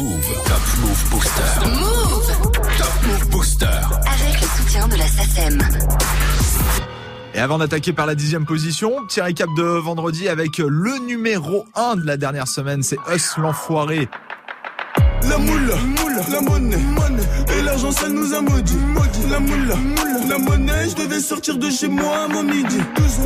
Move. Top Move Booster. Move. Top Move Booster. Avec le soutien de la SACEM. Et avant d'attaquer par la dixième position, petit récap de vendredi avec le numéro 1 de la dernière semaine, c'est Us l'enfoiré la moule, la monnaie, et l'argent ça nous a maudit. La moule, la monnaie, je devais sortir de chez moi à mon midi.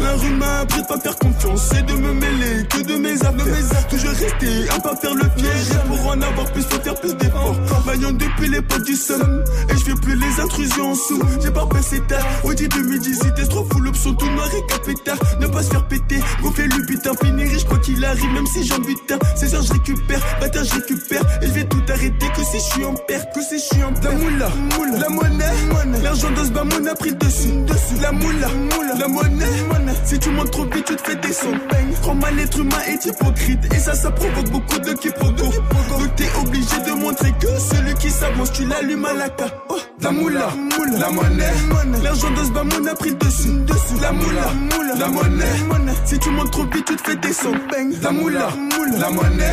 La rue m'a appris de pas faire confiance et de me mêler que de mes affaires. Toujours rester, à pas faire le piège. Pour en avoir plus, faut faire plus d'efforts. Vaillant depuis les potes du somme, et je fais plus les intrusions en sous. J'ai pas passé tard, dit de midi, c'était trop fou, l'option tout noir et capétard. Ne pas se faire péter, gonfler le butin, finir, je crois qu'il arrive, même si j'en butin. C'est heures, je récupère, bâtard, je récupère, et je tout arrêter que si je suis en perte, que si je suis en perte. La moula, la monnaie, l'argent de ce bamon a pris le dessus, dessus. La moula, la monnaie, si tu montes trop vite, tu te fais descendre. Trop mal, l'être humain est hypocrite, et ça, ça provoque beaucoup de quiproquos. Donc t'es obligé de montrer que celui qui s'avance, tu l'allumes à la carte. Oh, la moula, la monnaie, l'argent de ce bamon a pris le dessus, dessus. La moula, la monnaie, si tu montes trop vite, tu te fais descendre. La moula, la monnaie,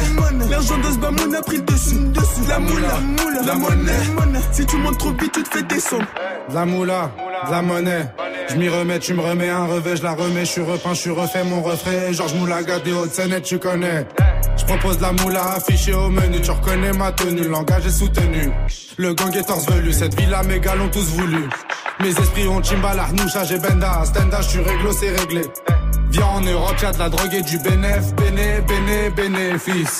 l'argent de ce bamon a pris le dessus, dessus. La moula, la monnaie. Si tu montes trop vite, tu te fais descendre. La moula, la monnaie. Je m'y remets, tu me remets un revêt, je la remets, je suis repeint, je suis refait mon refrain. Georges Moulaga des hautes tu connais. Je propose la moula affichée au menu, tu reconnais ma tenue, le langage est soutenu. Le gang est torse velu, cette villa mes gars l'ont tous voulu. Mes esprits ont Chimbala, Arnoucha, j'ai Benda, Stenda, je suis réglo, c'est réglé. Viens en Europe, y'a de la drogue et du bénéf, béné, béné, bénéfice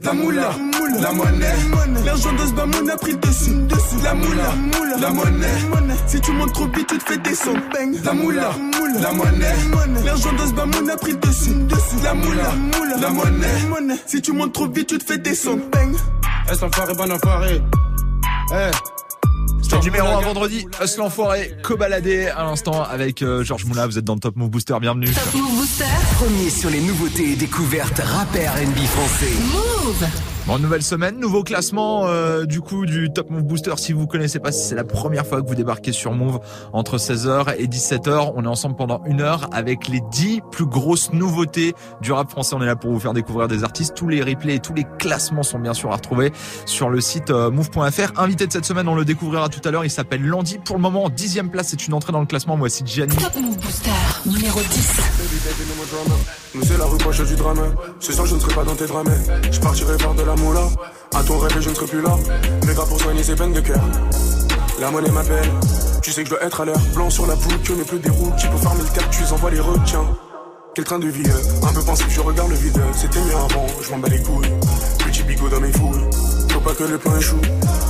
La moula, la monnaie, l'argent de ce a pris le dessus. La moula, la monnaie, si tu montes trop vite, tu te fais descendre. La moula, la monnaie, l'argent de ce a pris le dessus. La moula, la monnaie, si tu montes trop vite, tu te fais descendre. Est-ce l'enfoiré, bon enfoiré. Eh. C'est numéro 1 vendredi, Us l'enfoiré, cobaladé à l'instant avec euh, Georges Moula, vous êtes dans le Top Move Booster, bienvenue. Top Move Booster. Premier sur les nouveautés et découvertes rappeurs NB français. Move. Bon, nouvelle semaine, nouveau classement euh, du coup du Top Move Booster. Si vous connaissez pas, si c'est la première fois que vous débarquez sur Move entre 16h et 17h, on est ensemble pendant une heure avec les 10 plus grosses nouveautés du rap français. On est là pour vous faire découvrir des artistes. Tous les replays et tous les classements sont bien sûr à retrouver sur le site euh, move.fr. Invité de cette semaine, on le découvrira tout à l'heure. Il s'appelle Landy. Pour le moment, dixième place, c'est une entrée dans le classement. Moi, c'est Gianni. Top Move Booster numéro 10. Nous c'est la rue proche du drame. Ce soir je ne serai pas dans tes drames. Je partirai voir de la moula. À ton rêve je ne serai plus là. Mais gars pour soigner ses peines de cœur. La monnaie m'appelle. Tu sais que je dois être à l'heure. Blanc sur la boucle, on n'est plus des roues. Qui peut farmer le cap, tu envoies les retiens. Quel train de vie, un peu pensif, je regarde le vide. C'était mieux avant, je m'en bats les couilles. Petit bigot dans mes fouilles pas que le pain échoue.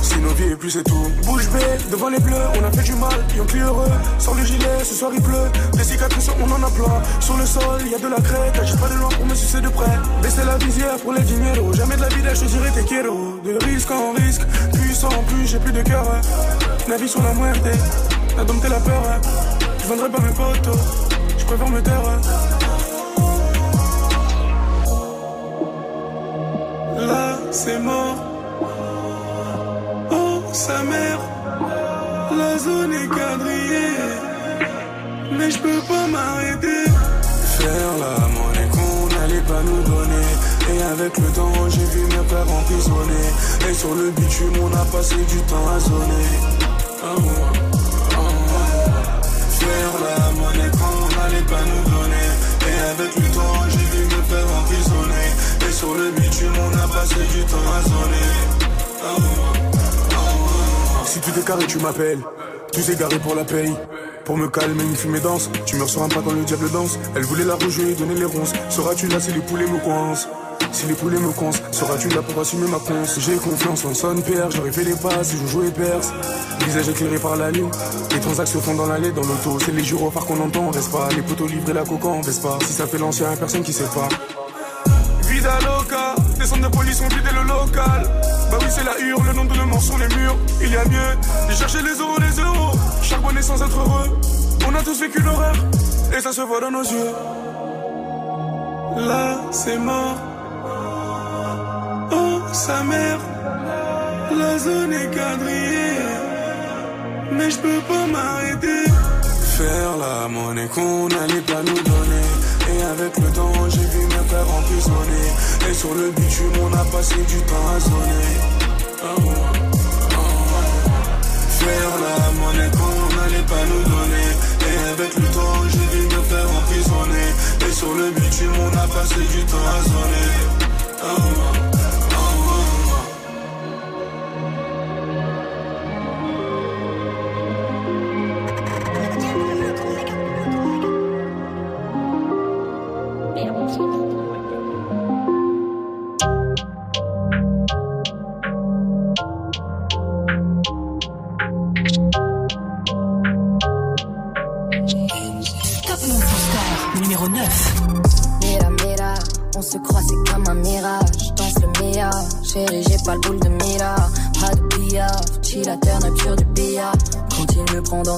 Si nos vies et plus c'est tout. Bouge bée, devant les bleus, on a fait du mal, et on heureux. Sans le gilet, ce soir il pleut. Des cicatrices, on en a plein. Sur le sol, y a de la crête. Agis pas de loin pour me sucer de près. Baisser la visière pour les dinero. Jamais de la vie, je dirais tes quiero. De risque en risque, puissant en plus, j'ai plus de cœur. La vie sur la muerte, la dompté la peur. Je vendrai pas mes potos, je préfère me taire. Là, c'est mort je peux pas m'arrêter. Faire la monnaie qu'on n'allait pas nous donner. Et avec le temps, j'ai vu mes pères emprisonnés. Et sur le bitume, on a passé du temps à zoner. Faire la monnaie qu'on n'allait pas nous donner. Et avec le temps, j'ai vu mes pères emprisonnés. Et sur le bitume, on a passé du temps à zoner. Si tu carré, tu m'appelles. Tu sais garé pour la paye. Pour me calmer, une fumée danse. Tu me ressors pas quand le diable danse. Elle voulait la rejouer, donner les ronces. Seras-tu là si les poulets me coincent? Si les poulets me coincent, seras-tu là pour assumer ma conce? J'ai confiance en son père, j'aurais fait les passes si je jouais perse. Visage éclairé par la lune, les transactions font dans l'allée, dans l'auto. C'est les gyrophares qu'on entend, on reste pas? Les poteaux livrés la coca, on baisse pas? Si ça fait l'ancien, personne qui sait pas. Des centres de police ont vidé le local. Bah oui, c'est la hure, le nom de le sur les murs. Il y a mieux de chercher les euros, les euros. Charbonner sans être heureux. On a tous vécu l'horreur, et ça se voit dans nos yeux. Là, c'est mort. Oh, sa mère. La zone est quadrillée, mais je peux pas m'arrêter. Faire la monnaie qu'on allait pas nous donner. Avec le temps, j'ai vu mes frères emprisonnés. Et sur le bitume, on a passé du temps à sonner. Ah ah Faire la monnaie qu'on allait pas nous donner. Et avec le temps, j'ai vu me faire emprisonner. Et sur le bitume, on a passé du temps à sonner.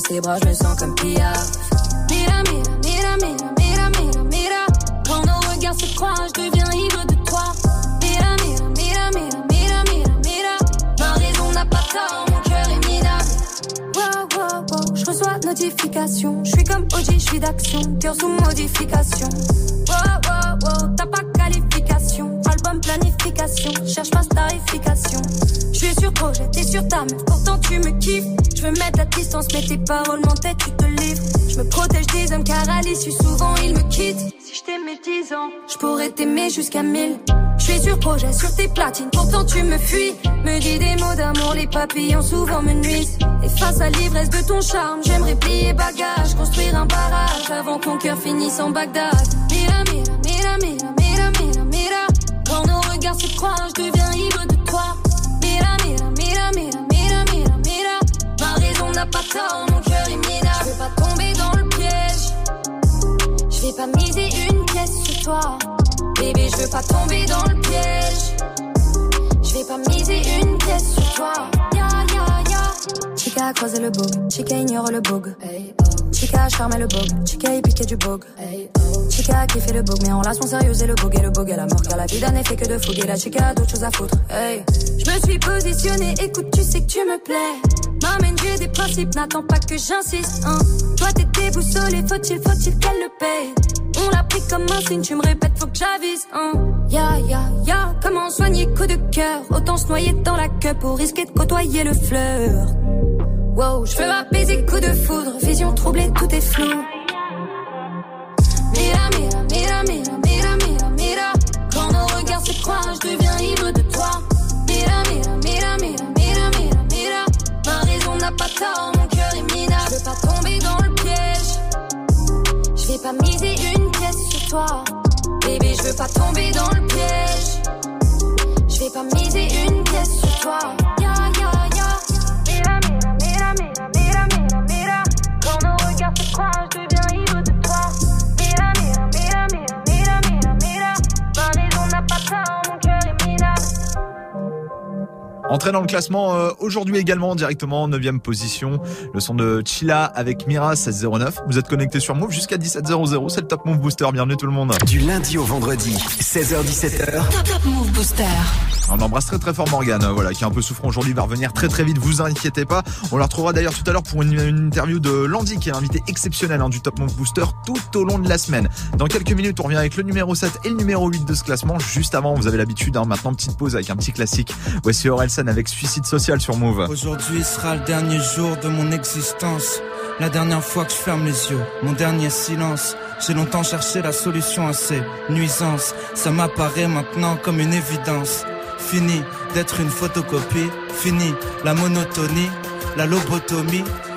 Ses bras, je me sens comme Pia. Jusqu'à 1000. Je suis sur projet, sur tes platines, pourtant tu me fuis. Me dis des mots d'amour, les papillons souvent me nuisent. Et face à l'ivresse de ton charme, j'aimerais plier bagage, construire un barrage avant qu'on cœur finisse en Bagdad. Mira, Chica a croisé le bug, Chica ignore le oh. Chica a charmé le bug, Chica y piqué du oh. Chica kiffé le bug, mais en relation sérieuse et le bug et le bug à la mort. Car la vie d'un effet que de fougue et la chica a d'autres choses à foutre. Hey. Je me suis positionnée, écoute, tu sais que tu me plais. M'amène, j'ai des principes, n'attends pas que j'insiste. Hein. Toi, t'es déboussolé, faut-il, faut-il qu'elle le paye? On l'a pris comme un signe, tu me répètes, faut que j'avise. Hein. Ya, ya, ya, comment soigner coup de cœur? Autant se noyer dans la queue pour risquer de côtoyer le fleur. Wow, je veux apaiser coup de foudre, vision troublée, tout est flou. Mira, mira, mira, mira, mira, mira, mira. Quand nos regards se croisent, je deviens ivre de toi. Mira, mira, mira, mira n'a pas tort, mon cœur est minable. Je veux pas tomber dans le piège. Je vais pas miser une pièce sur toi. Bébé, je veux pas tomber dans le piège. Je vais pas miser une pièce sur toi. Entrée dans le classement euh, aujourd'hui également directement 9 position. Le son de Chila avec Mira 1609. Vous êtes connecté sur Move jusqu'à 17h00. C'est le Top Move Booster. Bienvenue tout le monde. Du lundi au vendredi, 16h17h. Top, Move Booster. On embrasse très très fort Morgane, euh, voilà, qui est un peu souffrant aujourd'hui, va revenir très très vite, vous inquiétez pas. On la retrouvera d'ailleurs tout à l'heure pour une, interview de Landy, qui est invité exceptionnel hein, du Top Move Booster tout au long de la semaine. Dans quelques minutes, on revient avec le numéro 7 et le numéro 8 de ce classement. Juste avant, vous avez l'habitude, hein, maintenant petite pause avec un petit classique. Voici Avec Suicide Social sur Move. Aujourd'hui sera le dernier jour de mon existence. La dernière fois que je ferme les yeux, mon dernier silence. J'ai longtemps cherché la solution à ces nuisances. Ça m'apparaît maintenant comme une évidence. Fini d'être une photocopie, fini la monotonie, la lobotomie.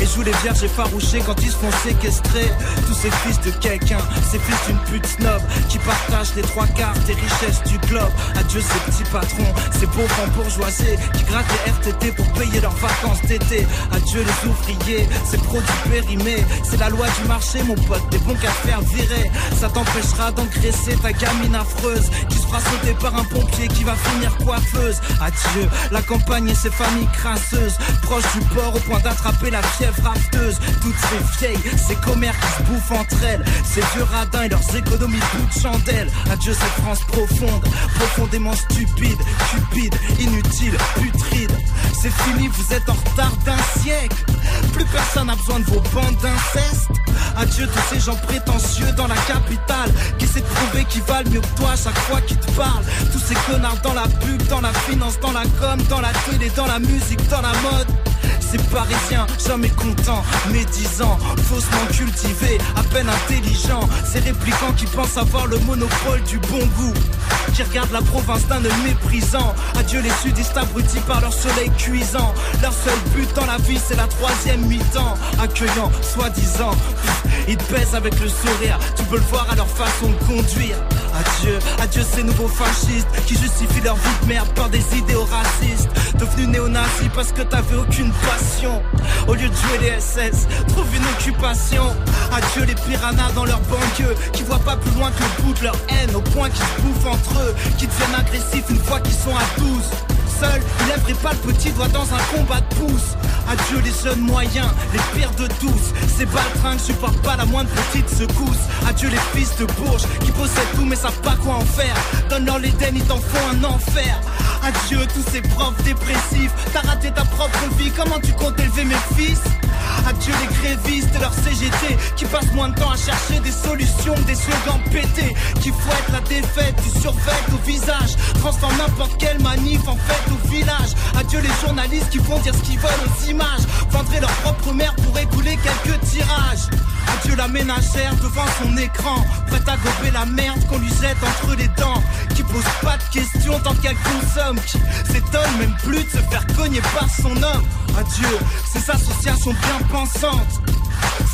Et jouent les vierges effarouchées quand ils se font séquestrer. Tous ces fils de quelqu'un, ces fils d'une pute snob qui partagent les trois quarts des richesses du globe. Adieu ces petits patrons, ces pauvres bourgeoisés qui grattent les RTT pour payer leurs vacances d'été. Adieu les ouvriers, ces produits périmés. C'est la loi du marché, mon pote, des bons qu'à faire virer. Ça t'empêchera d'engraisser ta gamine affreuse qui se fera sauter par un pompier qui va finir coiffeuse. Adieu la campagne et ses familles crasseuses, proches du port au point d'attraper la fièvre rafteuse. Toutes ces vieilles, ces commères qui se bouffent entre elles, ces vieux radins et leurs économies de chandelle. Adieu cette France profonde, profondément stupide, cupide, inutile, putride. C'est fini, vous êtes en retard d'un siècle. Plus personne n'a besoin de vos bandes d'inceste. Adieu tous ces gens prétentieux dans la capitale qui de prouver qu'ils valent mieux que toi chaque fois qu'ils te parlent. Tous ces connards dans la pub, dans la finance, dans la com, dans la télé, dans la musique, dans la mode. Ces parisiens, jamais contents, médisants, faussement cultivés, à peine intelligents. Ces réplicants qui pensent avoir le monopole du bon goût. Qui regardent la province d'un œil méprisant. Adieu les sudistes abrutis par leur soleil cuisant. Leur seul but dans la vie, c'est la troisième mi-temps. Accueillant, soi-disant. Ils te baissent avec le sourire. Tu peux le voir à leur façon de conduire. Adieu, adieu ces nouveaux fascistes qui justifient leur vie de merde par des idéaux racistes. Devenu néo-nazi parce que t'avais aucune passion. Au lieu de jouer les SS, trouve une occupation. Adieu les piranhas dans leur banlieue qui voient pas plus loin que le bout de leur haine au point qu'ils se bouffent entre eux, qui deviennent agressifs une fois qu'ils sont à 12 seul, lèverait pas le petit doigt dans un combat de pouce. Adieu les jeunes moyens, les pires de tous. Ces baltringues supportent pas la moindre petite secousse. Adieu les fils de bourges qui possèdent tout mais savent pas quoi en faire. Donne-leur l'Éden, ils t'en font un enfer. Adieu tous ces profs dépressifs. T'as raté ta propre vie, comment tu comptes élever mes fils? Adieu les grévistes et leur CGT qui passent moins de temps à chercher des solutions des slogans pétés qui fouettent la défaite du survêt au visage, transforment n'importe quelle manif en fête Adieu les journalistes qui font dire ce qu'ils veulent aux images, vendraient leur propre mère pour écouler quelques tirages. Adieu la ménagère devant son écran, prête à gober la merde qu'on lui jette entre les dents, qui pose pas de questions tant qu'elle consomme, qui s'étonne même plus de se faire cogner par son homme. Adieu ces associations bien pensantes,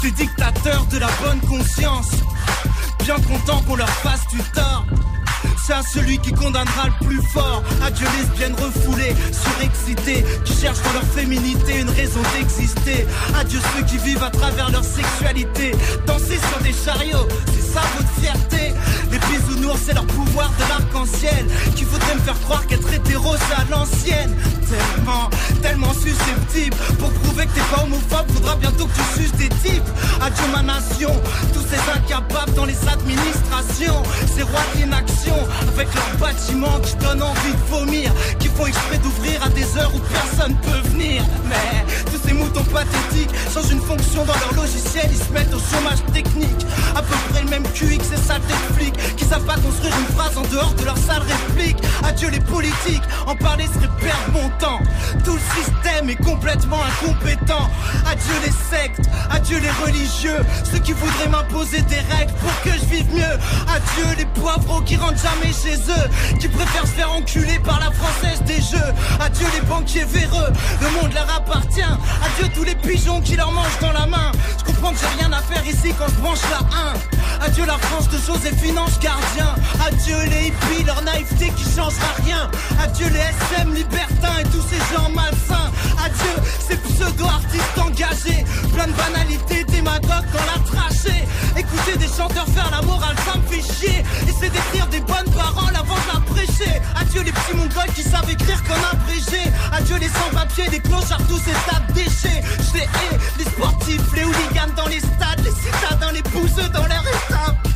ces dictateurs de la bonne conscience, bien contents qu'on leur fasse du tort. C'est à celui qui condamnera le plus fort. Adieu lesbiennes refoulées, surexcitées, qui cherchent dans leur féminité une raison d'exister. Adieu ceux qui vivent à travers leur sexualité. Danser sur des chariots, c'est leur pouvoir de l'arc-en-ciel. Qui voudrait me faire croire qu'être hétéro, c'est à l'ancienne. Tellement, tellement susceptible. Pour prouver que t'es pas homophobe, faudra bientôt que tu suces des types. Adieu ma nation, tous ces incapables dans les administrations. Ces rois d'inaction, avec leurs bâtiments qui donnent envie de vomir. Qui font exprès d'ouvrir à des heures où personne peut venir. Mais tous ces moutons pathétiques changent une fonction dans leur logiciel. Ils se mettent au chômage technique. À peu près le même QI que ces saletés de flics qui savent construire une phrase en dehors de leur sale réplique. Adieu les politiques, en parler serait perdre mon temps. Tout le système est complètement incompétent. Adieu les sectes, adieu les religieux, ceux qui voudraient m'imposer des règles pour que je vive mieux. Adieu les poivreaux qui rentrent jamais chez eux, qui préfèrent se faire enculer par la française des jeux. Adieu les banquiers véreux, le monde leur appartient. Adieu tous les pigeons qui leur mangent dans la main. Je comprends que j'ai rien à faire ici quand je branche la 1. Adieu la France de Joséphine Ange Gardien. Adieu les hippies, leur naïveté qui changera rien. Adieu les SM libertins et tous ces gens malsains. Adieu ces pseudo-artistes engagés. Plein de banalités, démagogues dans la trachée. Écouter des chanteurs faire la morale, ça me fait chier. Essayer d'écrire des bonnes paroles avant de la prêcher. Adieu les petits mongols qui savent écrire comme abrégé. Adieu les sans-papiers, les clochards, tous ces tas de déchets. Je les hais, les sportifs, les hooligans dans les stades, les citadins, les pousseux dans leur étape.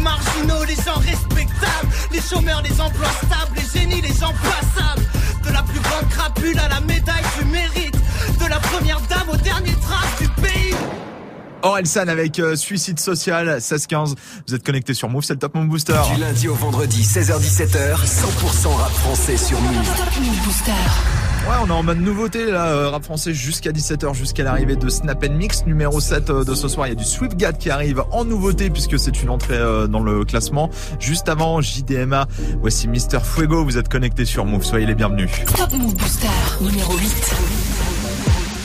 Les marginaux, les gens respectables, les chômeurs, les emplois stables, les génies, les gens passables. De la plus grande crapule à la médaille du mérite, de la première dame au dernier trace du Orelsan avec euh, Suicide Social, 16-15. Vous êtes connectés sur Move, c'est le Top Move Booster. Du lundi au vendredi, 16h17h, 100% rap français sur Move. Top Move Booster. Ouais, on est en mode nouveauté là, euh, rap français jusqu'à 17h, jusqu'à l'arrivée de Snap Mix numéro 7 euh, de ce soir. Il y a du Swift Gad qui arrive en nouveauté puisque c'est une entrée euh, dans le classement. Juste avant, JDMA, voici Mister Fuego. Vous êtes connectés sur Move, soyez les bienvenus. Top Move Booster numéro 8.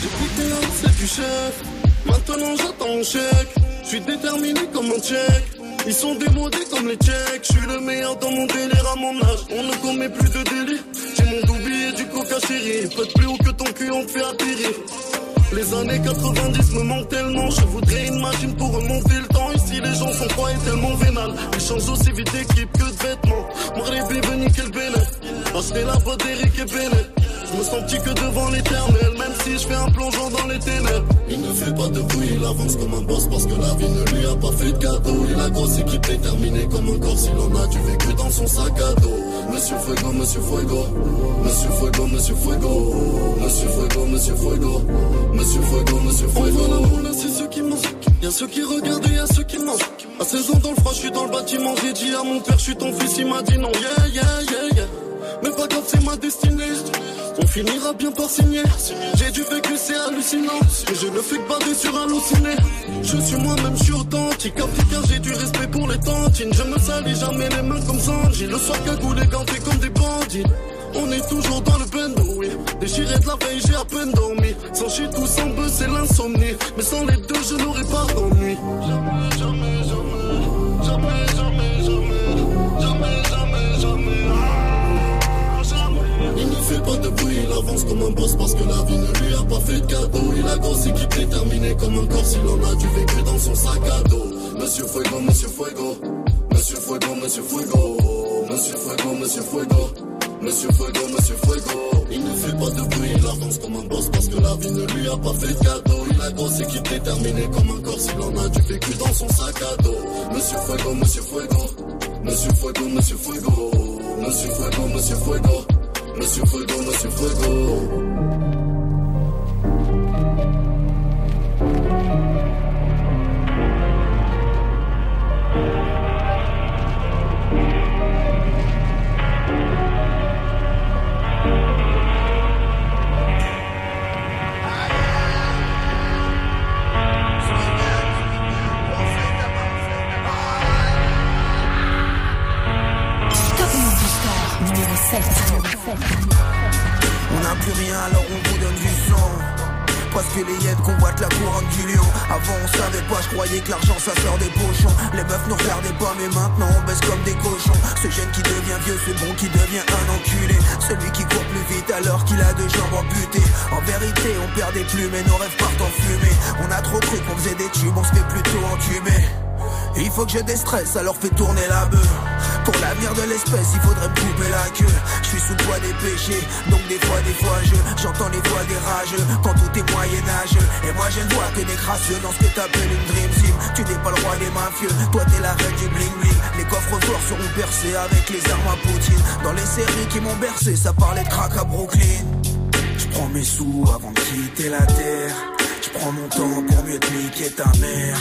J'ai goûté un, c'est du chef. Maintenant j'attends mon chèque. Je suis déterminé comme un tchèque. Ils sont démodés comme les tchèques. Je suis le meilleur dans mon délire à mon âge. On ne commet plus de délits. J'ai mon du coca chéri. Peut plus haut que ton cul, on fait atterrir. Les années 90 me manquent tellement. Je voudrais une machine pour remonter le temps. Ici, les gens sont froids et tellement vénales. Ils changent aussi vite d'équipe que de vêtements. Moi, les bébés, nickel bénet. Acheter la boîte d'Eric et Bennett. Je me sens petit que devant l'éternel, même si je fais un plongeon dans les ténèbres. Il ne fait pas de bruit, il avance comme un boss parce que la vie ne lui a pas fait de cadeau. Il a grosse équipe déterminée comme un corps, s'il en a du vécu dans son sac à dos. Monsieur Fuego, Monsieur Fuego, Monsieur Fuego, Monsieur Fuego, Monsieur Fuego, Monsieur Fuego, Monsieur Fuego, Monsieur Fuego. Voilà, voilà, c'est ceux qui mangent. Y'a ceux qui regardent et y'a ceux qui mangent. À 16 ans dans le froid, je suis dans le bâtiment. J'ai dit à mon père, je suis ton fils, il m'a dit non. Yeah, yeah, yeah, c'est ma destinée. On finira bien par signer. J'ai du vécu, c'est hallucinant. Mais je ne fais que bader sur halluciné. Je suis moi-même, je suis authentique. Africain, j'ai du respect pour les tantines. Je me salis jamais les mains comme Sanji. Le soir, cagoulé, ganté comme des bandits. On est toujours dans le bendo, oui. Déchiré de la veille, j'ai à peine dormi. Sans chier tout sans buzz, c'est l'insomnie. Mais sans les deux, je n'aurais pas d'ennui. Jamais, jamais, jamais. Jamais, jamais, jamais. Jamais, jamais, jamais. Il ne fait pas de bruit, il avance comme un boss parce que la vie ne lui a pas fait de cadeau. Il a grosse équipe déterminée comme un corps, s'il en a du vécu dans son sac à dos. Monsieur Fuego, Monsieur Fuego, Monsieur Fuego, Monsieur Fuego, Monsieur Fuego, Monsieur Fuego, Monsieur Fuego, Monsieur Fuego. Il ne fait pas de bruit, il avance comme un boss parce que la vie ne lui a pas fait de cadeau. Il a grosse équipe déterminée comme un corps, s'il en a du vécu dans son sac à dos. Monsieur Fuego, Monsieur Fuego, Monsieur Fuego, Monsieur Fuego, Monsieur Fuego, Monsieur Fuego. Monsieur Fuego, Monsieur Fuego. On n'a plus rien alors on vous donne du sang parce que les hyènes convoitent la couronne du lion. Avant on savait pas, je croyais que l'argent ça sort des pochons. Les meufs nous regardaient pas mais maintenant on baisse comme des cochons. Ce jeune qui devient vieux, ce bon qui devient un enculé. Celui qui court plus vite alors qu'il a deux jambes amputées. En vérité on perd des plumes et nos rêves partent en fumée. On a trop cru qu'on faisait des tubes, on se fait plutôt entumer il faut que je déstresse, alors fais tourner la bœuf. Pour l'avenir de l'espèce, il faudrait me couper la queue. Je suis sous le poids des péchés, donc des fois, des fois, je j'entends les voix des rageux quand tout est moyen-âgeux. Et moi, je ne vois que des crasseux dans ce que t'appelles une dream team. Tu n'es pas le roi des mafieux, toi t'es la reine du bling bling. Les coffres forts seront percés avec les armes à Poutine. Dans les séries qui m'ont bercé, ça parlait de crack à Brooklyn. Je prends mes sous avant de quitter la terre. Je prends mon temps pour mieux te niquer ta mère.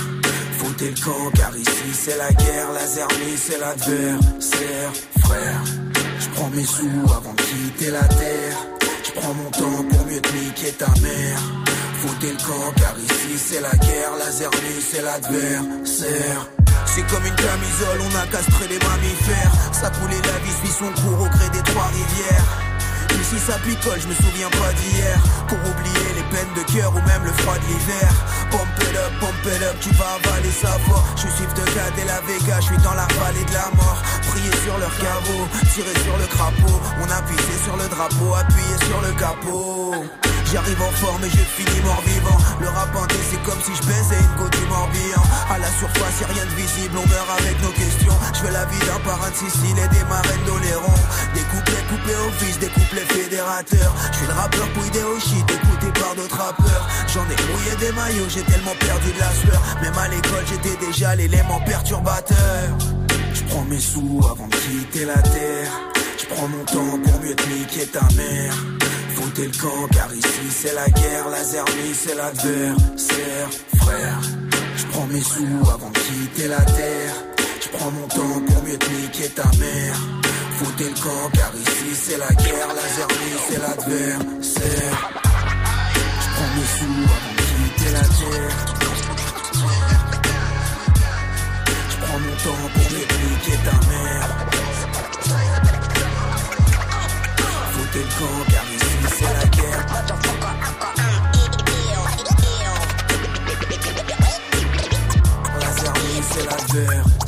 Foutez le camp car ici c'est la guerre, la zermie c'est l'adversaire, frère. Je prends mes sous avant de quitter la terre. Je prends mon temps pour mieux te niquer ta mère. Foutez le camp car ici c'est la guerre, la zermie c'est l'adversaire. C'est comme une camisole, on a castré les mammifères. Ça coulait la vie suit son cours au gré des trois rivières. Ici ça picole, je me souviens pas d'hier. Pour oublier les peines de cœur ou même le froid de l'hiver. Pump it up, pump it up, tu vas avaler sa voix. Je suis de la Vega, je suis dans la vallée de la mort. Prier sur leur caveau, tirer sur le crapaud. On a pissé sur le drapeau, appuyé sur le capot. J'arrive en forme et je finis mort vivant Le rap c'est comme si je baisais une côte du Morbihan. À la surface y'a rien de visible, on meurt avec nos questions. Je veux la vie d'un parrain de Sicile et des marraines d'Oléron. Des coupés au fils, des couplets fédérateurs. Je suis le rappeur pouillé au shit, écouté par d'autres rappeurs. J'en ai mouillé des maillots, j'ai tellement perdu de la sueur. Même à l'école j'étais déjà l'élément perturbateur. Je prends mes sous avant de quitter la terre. Je prends mon temps pour mieux te niquer ta mère. Foutez le camp car ici c'est la guerre, la zermie c'est l'adversaire, frère. Je prends mes sous avant de quitter la terre. Je prends mon temps pour mieux te niquer ta mère. Foutez le camp car ici c'est la guerre. La zermie c'est l'adversaire. Je prends mes sous avant de quitter la terre. Je prends mon temps pour niquer ta mère. Foutez le camp car ici c'est la guerre. La c'est l'adversaire.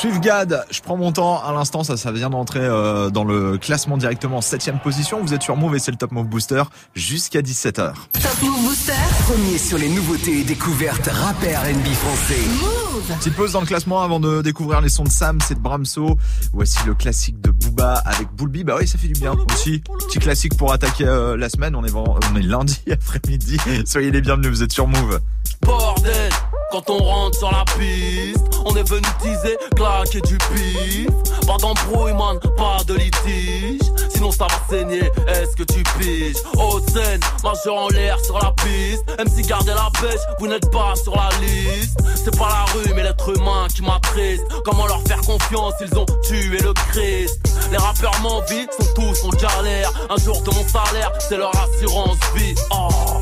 Suivgad, je prends mon temps. À l'instant, ça, ça vient d'entrer euh, dans le classement directement. Septième position. Vous êtes sur Move et c'est le Top Move Booster jusqu'à 17h. Top Move Booster. Premier sur les nouveautés et découvertes rap et R&B français. Move. Petite pause dans le classement avant de découvrir les sons de Sam, c'est de Bramso. Voici le classique de Booba avec Boulby. Bah oui, ça fait du bien aussi. Petit classique pour attaquer euh, la semaine. On est, vend- on est lundi après-midi. Soyez les bienvenus, vous êtes sur Move. Bordel, quand on rentre sur la piste, on est venu teaser, claquer du pif. Pas d'embrouille, man, pas de litige. Sinon ça va saigner, est-ce que tu piges? Haute scène, majeur en l'air sur la piste. MC gardez la pêche, vous n'êtes pas sur la liste. C'est pas la rue, mais l'être humain qui m'attriste. Comment leur faire confiance, ils ont tué le Christ. Les rappeurs m'envient, sont tous en galère. Un jour de mon salaire, c'est leur assurance vie. Oh.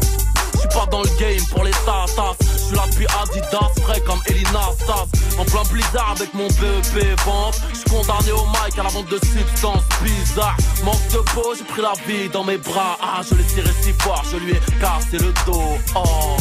Pas dans le game pour les tatas. Je suis là depuis Adidas, frais comme Elina Stas. En plein blizzard avec mon BEP vente. Je suis condamné au mic à la vente de substances bizarres. Manque de peau, j'ai pris la vie dans mes bras. Ah, je l'ai tiré si fort, je lui ai cassé le dos. Oh.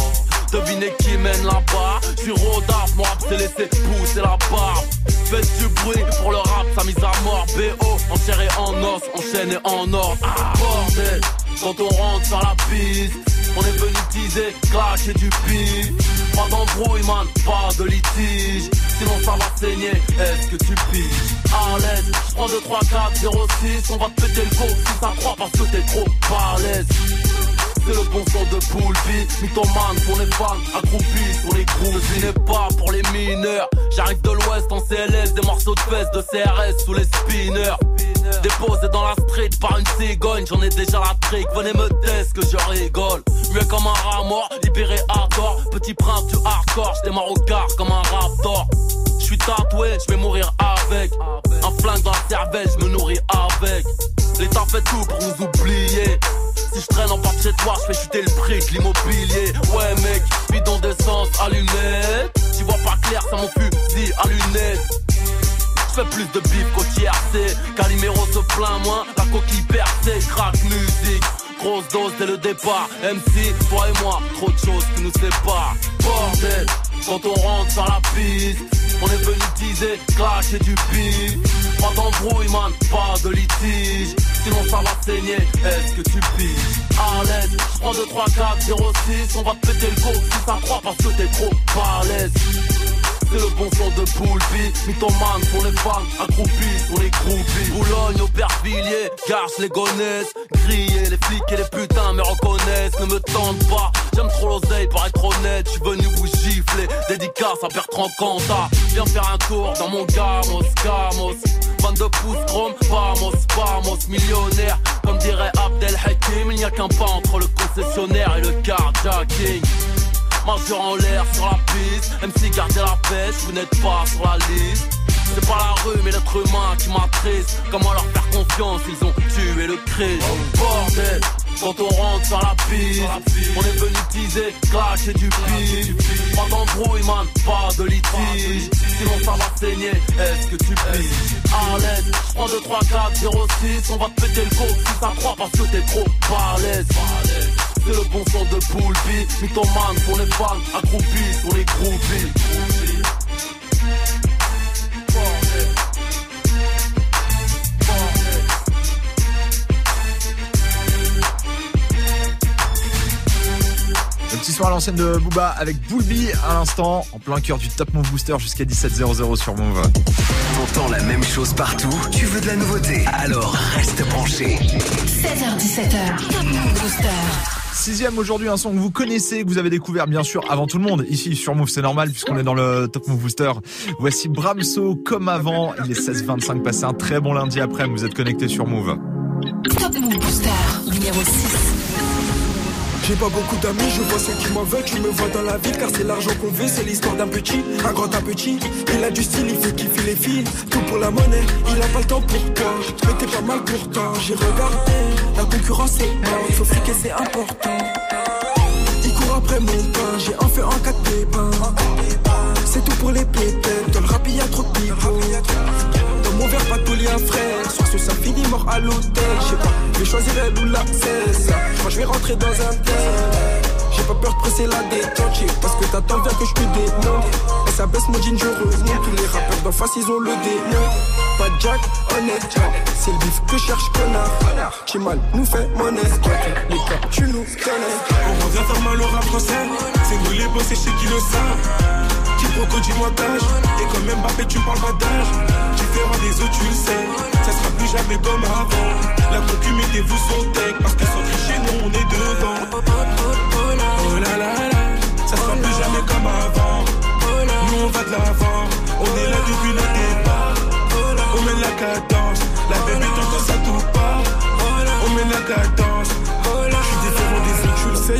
Devinez qui mène là-bas Je suis rodaf, mon rap s'est laissé pousser la barbe Faites du bruit pour le rap, sa mise à mort BO, en chair et en os, enchaîné en or ah, Bordel, quand on rentre sur la piste On est venu teaser, clasher du pif. Pas d'embrouille man, pas de litige. Sinon ça va saigner, est-ce que tu piges? À l'aise, je prends 2, 3, 4, 0, 6 On va te péter le go si ça croit parce que t'es trop balèze c'est le bon son de Poulpi Mythomane pour les fans, accroupis pour les groupies Je n'ai pas pour les mineurs. J'arrive de l'ouest en CLS Des morceaux de fesses de CRS sous les spinners. Déposé dans la street par une cigogne J'en ai déjà la trick, venez me tester que je rigole Muet comme un rat mort, libéré tort Petit prince du hardcore, au quart comme un raptor Je suis tatoué, je vais mourir avec Un flingue dans la cervelle, je me nourris avec L'État fait tout pour nous oublier si je traîne en bas de chez toi, je fais chuter le prix de l'immobilier. Ouais, mec, bidon d'essence, allumette. Tu vois pas clair, ça mon fusil à lunettes. Je fais plus de bif qu'au TRC. Calimero se plaint moins, la coquille percée, crack musique. Grosse dose dès le départ. MC, toi et moi, trop de choses qui nous séparent. Bordel, quand on rentre sur la piste, on est venu teaser, clasher du pif. Pas d'embrouille, man, pas de litige. Sinon ça va saigner, est-ce que tu piges? À l'aise, je prends 2, 3, 4, 0, 6 On va te péter le go si ça croit parce que t'es trop balèze c'est le bon son de Poulpi Mythomane pour les fans, accroupis pour les groupies. Boulogne, Aubervilliers, Garce, les gonesse Griller, les flics et les putains me reconnaissent. Ne me tente pas, j'aime trop l'oseille pour être honnête. Je suis venu vous gifler, dédicace à Bertrand Cantat. Viens faire un tour dans mon gamos, gamos. 22 pouces chrome, vamos, vamos. Millionnaire, comme dirait Abdel Hakim Il n'y a qu'un pas entre le concessionnaire et le carjacking Majeur en l'air sur la piste MC gardez la pêche, vous n'êtes pas sur la liste. C'est pas la rue mais l'être humain qui m'attriste. Comment leur faire confiance, ils ont tué le Christ. Bordel, quand on rentre sur la piste On est venu teaser, clasher du pif. Pas d'embrouille man, pas de litige. Sinon ça va saigner, est-ce que tu piges À l'aise, je prends 2, 3, 4, 0, 6 On va te péter le go si ça croit parce que t'es trop balèze c'est le bon son de Poulpi Mythomane pour les fans, accroupis pour les groupies. Le petit soir à l'ancienne de Booba avec Boulby à l'instant, en plein cœur du Top Move Booster jusqu'à 17h00 sur Move. T'entends la même chose partout Tu veux de la nouveauté? Alors reste branché. 16h17h. Top Move Booster. Sixième aujourd'hui, un son que vous connaissez, que vous avez découvert bien sûr avant tout le monde. Ici sur Move, c'est normal puisqu'on est dans le Top Move Booster. Voici Bramso comme avant. Il est 16h25. Passez un très bon lundi après. Vous êtes connectés sur Move. Top Move Booster numéro 6. J'ai pas beaucoup d'amis, je vois ceux qui m'en veulent, tu me vois dans la ville car c'est l'argent qu'on veut, c'est l'histoire d'un petit, un grand un petit. Il a du style, il fait kiffer les filles, tout pour la monnaie, il a pas le temps pour toi, mais t'es pas mal pourtant. J'ai regardé, la concurrence est morte, faut friquer c'est important. Il court après mon pain, j'ai un feu en quatre pépins. C'est tout pour les pépettes, dans le rap y'a trop de mon verre, pas de un frère. Soir ce ça finit mort à l'hôtel. Je sais pas, je vais choisir elle ou la cesse. Je vais rentrer dans un tel. J'ai pas peur de presser la détente, parce que t'attends bien que je te démonte. Et ça baisse mon jean, je remonte. Tous les rappeurs d'en face, ils ont le démon. Pas Jack, honnête, c'est le bif que cherche, connard. J'ai mal, nous fait monnaie. Les gars, tu nous connais. On revient faire mal au rap français. C'est nous les boss et chez qui le savent. Qui proco, dis-moi d'âge. Et quand même Mbappé, tu parles pas d'âge. Différent des autres, tu le sais. Ça sera plus jamais comme avant. La concu, mettez-vous son tech. Parce que sans tricher, nous, on est devant. Oh là là là. Ça sera plus jamais comme avant. Nous, on va de l'avant.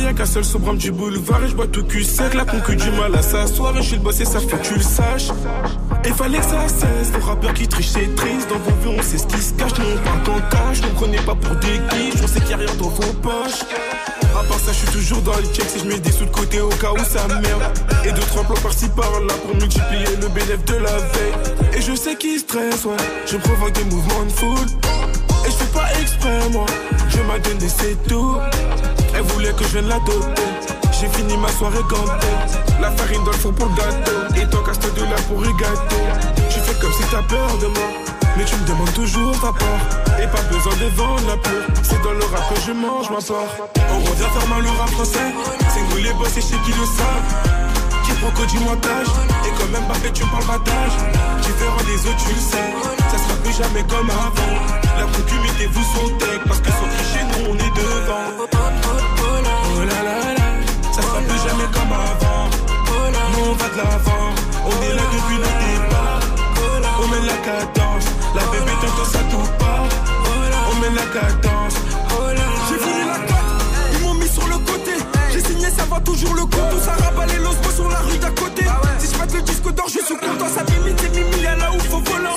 Y'a qu'un seul sobrame du boulevard et je bois tout cul sec, la concu du mal à s'asseoir et je suis le boss et ça faut que tu le saches. Et fallait que ça cesse, les rappeurs qui trichent c'est triste, dans vos vues on sait ce qui se cache, nous on parle qu'en cash, ne prenez pas pour des guiches, on sait qu'il y a rien dans vos poches. À part ça, je suis toujours dans le check si je mets des sous de côté au cas où ça merde. Et deux, trois plans par-ci par-là pour multiplier le bénéfice de la veille. Et je sais qui stresse, ouais, je provoque des mouvements de foule. Et je fais pas exprès, moi. Je m'a donné c'est tout. Elle voulait que je vienne l'adopter. J'ai fini ma soirée gantée. La farine dans le fond pour le gâteau. Et ton casse de là pour y gâteau. Tu fais comme si t'as peur de moi. Mais tu me demandes toujours ta part. Et pas besoin de vendre la peur. C'est dans le rap que je mange ma part. On revient faire mal au rap français. C'est nous les boss et chez qui le savent. Qui proco du montage Et quand même Mbappé tu parles pas d'âge Différent des autres tu le sais plus jamais comme avant La concu mettez-vous son tech Parce que sans tricher nous on est devant Oh là là là Ça sera plus jamais comme avant Nous on va de l'avant On est là depuis le départ On mène la cadence La bébé t'entends ça tout part On mène la cadence J'ai voulu la cote, ils m'ont mis sur le côté. J'ai signé, ça va toujours le coup. Tout ça rabalait l'osmo sur la rue d'à côté. Si je le disque d'or, je suis content. Ça mimi, t'es mimi, là où faut volant.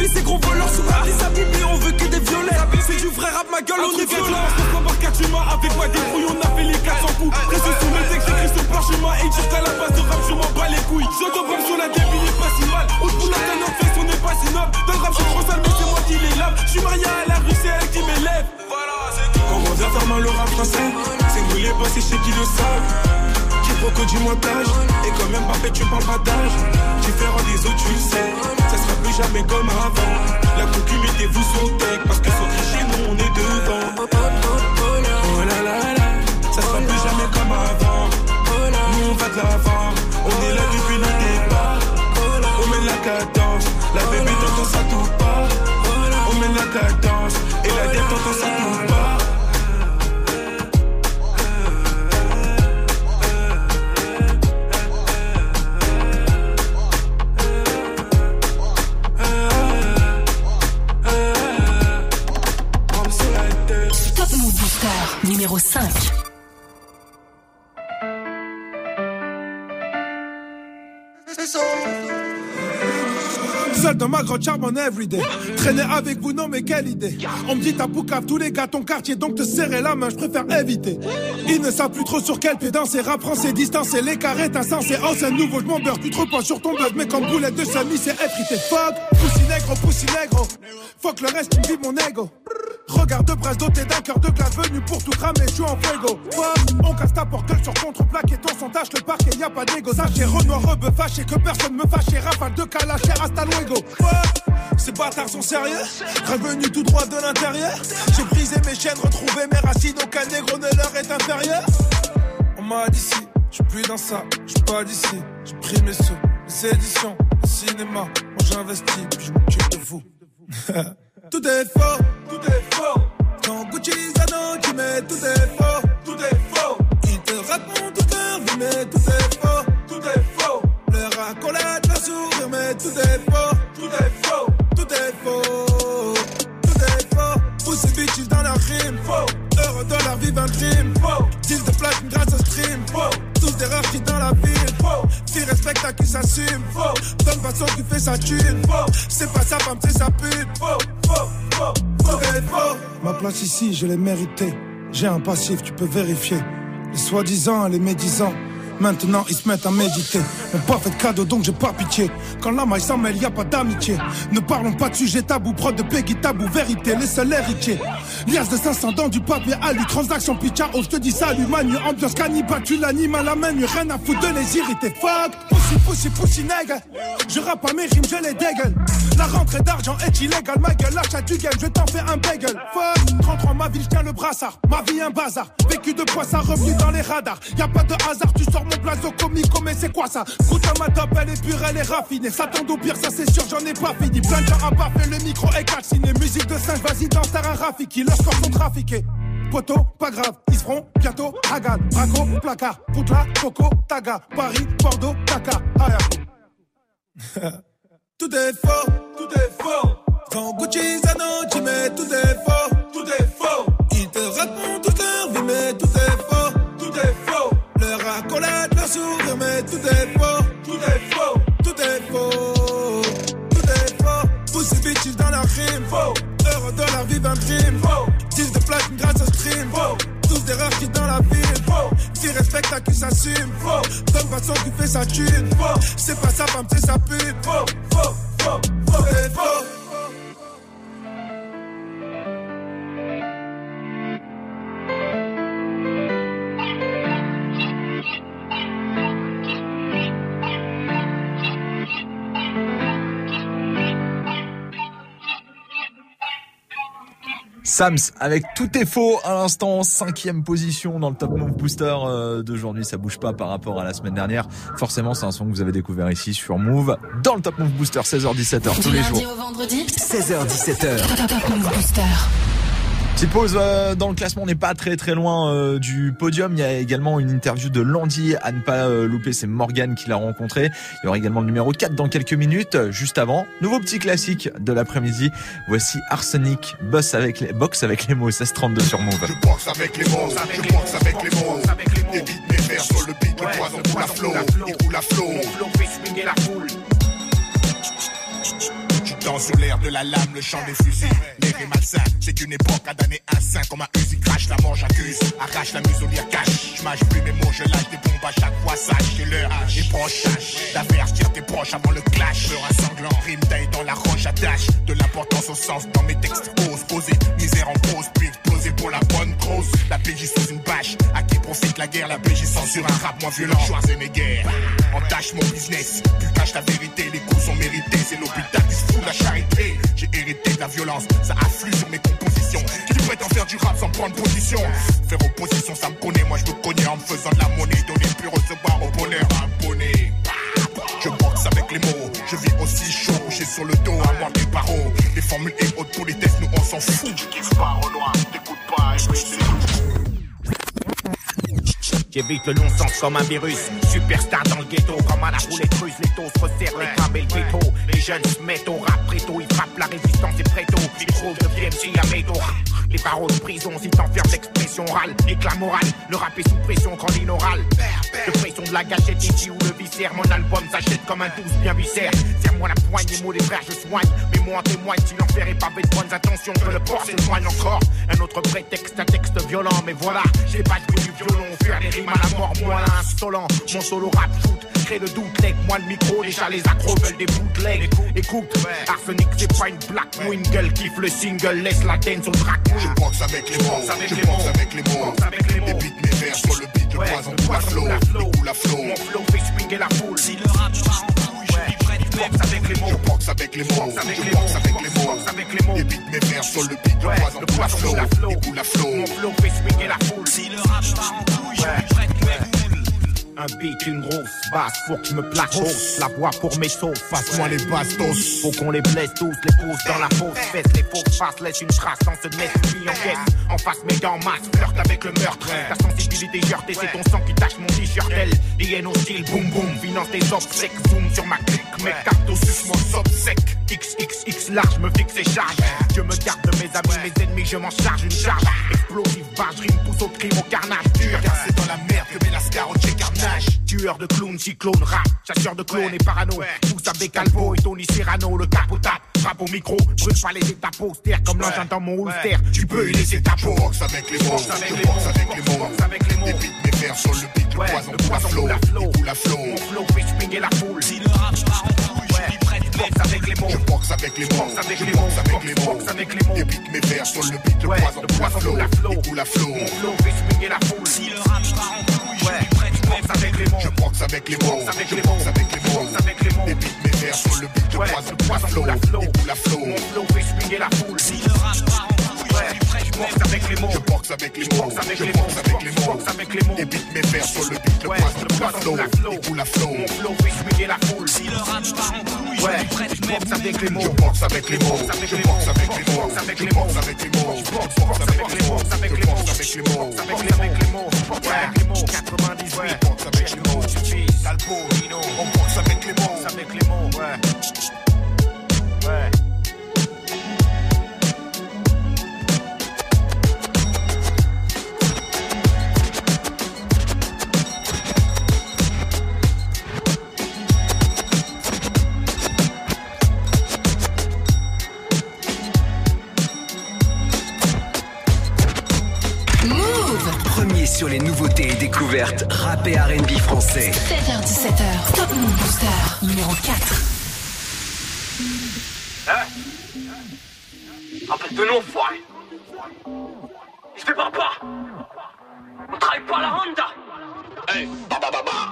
Les rappeurs me copient, ces gros voleurs. Sous la liste, ça mimi, on veut que des violets. C'est du vrai rap, ma gueule, on est violent. Pourquoi par 4 humains avec moi des couilles, on a fait les 400 coups. Reste sous le texte, écrit sur le. Et dire qu'à la base de rap, je m'en bats les couilles. Je dois sur la débile, il est pas si mal. Bout de la notre fesse, on est pas si noble. Dans le rap, je suis trop sale, mais c'est moi qui les lave. Je suis marié à la rue, c'est elle qui m'élève. On revient faire mal au rap français? C'est nous les boss et chez qui le savent? Proco du montage. Et quand même Mbappé, tu parles pas d'âge. Différent des autres, tu sais. Ça sera plus jamais comme avant. La concu, mettez-vous son tech. Parce que sans tricher, nous on est devant. Oh là là là. Ça sera plus jamais comme avant. Nous on va de l'avant. On est là depuis le départ. On mène la cadence. La bébé t'entends ça tout part. On mène la cadence. Et la dette t'entends ça tout part. Numéro 5. Seul dans ma grotte charbonne everyday. Traîner avec vous, non, mais quelle idée. On me dit t'as boucave tous les gars, ton quartier, donc te serrer la main, je préfère éviter. Ils ne savent plus trop sur quel pied danser, rap français, distance et les carrés, t'as sens, c'est nouveau, je m'en beurre, tu te reposes sur ton buzz, mais comme boulette de semi, c'est effrité. Fuck, poussi négro. Fuck le reste, me vis mon ego. Regarde de brasse doté d'un cœur de glace venu pour tout cramer, je suis en fuego. On casse ta porte sur contre-plaque et ton son tâche le parquet, y a pas d'égo. Sachez, Renoir, rebeu, fâché, que personne me fâche, et rafale de calacher, hasta luego. Ces bâtards sont sérieux, revenu tout droit de l'intérieur. J'ai brisé mes chaînes, retrouvé mes racines, aucun négro ne leur est inférieur. On m'a dit si, je plus dans ça, je pas d'ici. J'ai pris mes sous, les éditions, cinéma. Moi j'investis, puis je m'occupe de vous. tout est faux, tout est faux. Quand Gucci Zano, tu mets tout est faux, tout est faux. Ils te racontent tout leur vie, mais tout Ma place ici, je l'ai méritée. J'ai un passif, tu peux vérifier. Les soi-disant les médisants. Maintenant ils se mettent à méditer. M'ont pas fait de cadeau donc j'ai pas pitié. Quand la maille s'en mêle, y a pas d'amitié. Ne parlons pas de sujet tabou, prod de Peggy tabou, vérité, les seuls héritiers. Lias de 500 dans du papier alu, transaction pitcha, oh je te dis salut manu, ambiance cannibale, tu l'animes à la main, rien à foutre de les irriter. Fuck, pussy, pussy, pussy, nègre. Je rappe à mes rimes, je les dégueule. La rentrée d'argent est illégale, ma gueule, l'achat du game, je t'en fais un bagel. Fuck, 33 ma ville, je tiens le brassard. Ma vie un bazar, vécu de ça, revenu dans les radars. Y a pas de hasard, tu sors mon blazo comico, mais c'est quoi ça? Goûte à ma top, elle est pure, elle est raffinée. Ça tombe au pire, ça c'est sûr, j'en ai pas fini. Plein de gens à baffer, le micro est calciné. Musique de singe, vas-y, danse, un Rafiki. Leurs corps sont trafiqués. Poto, pas grave, ils se feront bientôt. Hagan, Braco, placard, Poutla, Coco, Taga, Paris, Bordeaux, Dakar. Aya. Tout est faux, tout est faux. Quand Gucci Zanotti, mais tout est faux, Rares qui dans la ville. Qui respecte à qui s'assume, faux. Donne façon qui fait sa thune. C'est pas sa femme, c'est sa pute, Sams avec tout est faux à l'instant, cinquième position dans le Top Move Booster euh, d'aujourd'hui. Ça bouge pas par rapport à la semaine dernière. Forcément, c'est un son que vous avez découvert ici sur Move dans le Top Move Booster 16h-17h tous les lundi jours. au vendredi, 16h17h. Top Move Booster. Petite pause euh, dans le classement, on n'est pas très très loin euh, du podium. Il y a également une interview de Landy à ne pas euh, louper, c'est Morgan qui l'a rencontré. Il y aura également le numéro 4 dans quelques minutes. Juste avant, nouveau petit classique de l'après-midi. Voici Arsenic, boss avec les, box avec les mots, 1632 sur Move. Je boxe avec les mots, je boxe avec les mots. Évite mes vers sur le beat, le poison coule à flot, il coule à flot. Tu danses sur l'air de la lame, le chant des fusils. L'air est malsain, c'est une époque à damner un sein comme un Uzi crash, la mort j'accuse. Arrache la muselière cache, je mâche plus mes mots, je lâche des bombes à chaque fois, sache que l'heure est proche. Tâche d'avertir tes proches avant le clash. Peur un sanglant, rime taille dans la roche, attache de l'importance au sens dans mes textes. Ose poser, misère en pause, puis exploser pour la bonne cause. La PJ sous une bâche, à qui profite la guerre, la PJ censure un rap moins violent. Schwarzenegger, entache mon business, plus cache la vérité, les coups sont mérités, c'est l'hôpital qui se fout de la charité. J'ai hérité de la violence, ça afflue sur mes compositions. Qui prétend faire du rap sans prendre position? Faire opposition, ça me connaît, moi je me connais en me faisant de la monnaie, donner plus recevoir au bonheur abonné. Je boxe avec les mots, je vis aussi chaud, couché sur le dos, à moi des barreaux. Les formules et haute politesse, nous on s'en fout. Tu kiffes pas, et puis J'évite le long sens comme un virus. Superstar dans le ghetto, comme à la roulette russe. Les taux se resserrent, les crabes et le. Les jeunes se mettent au rap préto. Ils frappent la résistance et préto. Micro deviennent si à métaux. Les paroles de prison, si t'enfermes d'expression orale. Éclat moral, le rap est sous pression quand l'inoral. De pression de la gâchette, ici ou le viscère. Mon album s'achète comme un douce bien viscère. Serre-moi la poigne, les mots des frères, je soigne. Mais moi en témoigne, si l'enfer est pavé de bonnes intentions, que le port s'éloigne encore. Un autre prétexte, un texte violent, mais voilà, j'ai pas du violon, faire des rimes à la mort, moi insolent. Mon solo rap shoot, crée le doute, leg, moi le micro, déjà les accros veulent des bootlegs. Écoute, Arsenic, c'est pas une black, moi une gueule kiffe le single, laisse la dance au track. Je boxe avec les mots, je boxe avec les mots. Débite mes vers sur le beat, le poison coule à flot, il coule à flot. Mon flow fait swinguer la foule. Si le rap part en couille, je suis avec les mots. Je boxe avec les mots, je boxe avec les mots. avec les mots. Débite mes vers sur le beat, coule à flot, il coule à flot. Mon flow fait swinguer la foule. Si le rap part en couille, je suis prêt du boule. Un beat, une grosse basse, faut que je me place hausse. La voix pour mes sauces, Passe-moi les bastos. Faut qu'on les blesse tous, les pouces dans la fausse fesse, les fausses faces, laisse une trace dans ce nest, puis en caisse. En face, mais en masse, flirte avec le meurtre. Ta sensibilité heurtée, c'est ton sang qui tâche mon t-shirt. Elle, hyène hostile, boum boum, finance tes obsèques, zoom sur ma clique, mes cartes suce mon sob sec. XXX large, me fixe et charge. Je me garde de mes amis, mes ennemis, je m'en charge une charge. Explosive, barge, rime, pousse au crime, au carnage dur. Car c'est dans la merde que met la scar au carnage. Tueur de clowns, cyclone, rap, chasseur de clones et parano. Tous avec Calvo et Tony Serrano, le capot tape, frappe au micro, brûle pas les étapes austères comme l'engin dans mon holster. Tu peux y laisser ta peau. Boxe avec les mots, avec je les mots, avec les mots. boxe avec les mots. Beats, mes vers sur le beat, le Ouais, poison poison coule à flot. Mon flow fait swinguer la foule. Si le rap part en couille, je suis prêt, boxe avec les mots. Je boxe avec les mots, avec je les boxe mots, avec les mots. boxe avec les mots. Des beats, mes vers sur le beat, le Ouais, poison poison coule à flot. Mon flow fait swinguer la foule. Si le rap part en couille, je boxe avec les mots. Je boxe avec les mots, je les boxe mots. avec les mots. Avec les mots. Des beats, mes vers sur le beat, Ouais, poison le. Il coule à flot. Mon flow fait la foule. Si le rap boxe avec les mots. Je boxe avec les mots, je les mots. boxe avec les mots. Boxe avec les mots. Beats, mes vers sur le beat, le poison le flot. Il à flot. Mon flow fait swinguer la foule. Si le rap part en couille, Ouais, je boxe avec les mots. Je boxe avec les mots, je les boxe mots. avec les mots, avec je les mots. boxe avec les mots, je Boxe avec les les mots. avec je les mots. boxe avec les mots, avec les mots. Boxe avec les mots. 98. Ouais, boxe avec les mots, Talpo, Nino. on boxe avec les mots. Avec les mots. Ouais. Ouais. Sur les nouveautés et découvertes rap et R&B français. 7h17h. Top Move Booster numéro 4. Rappelle-toi-nous, enfoiré. Je te parle pas. On travaille pas à la Honda.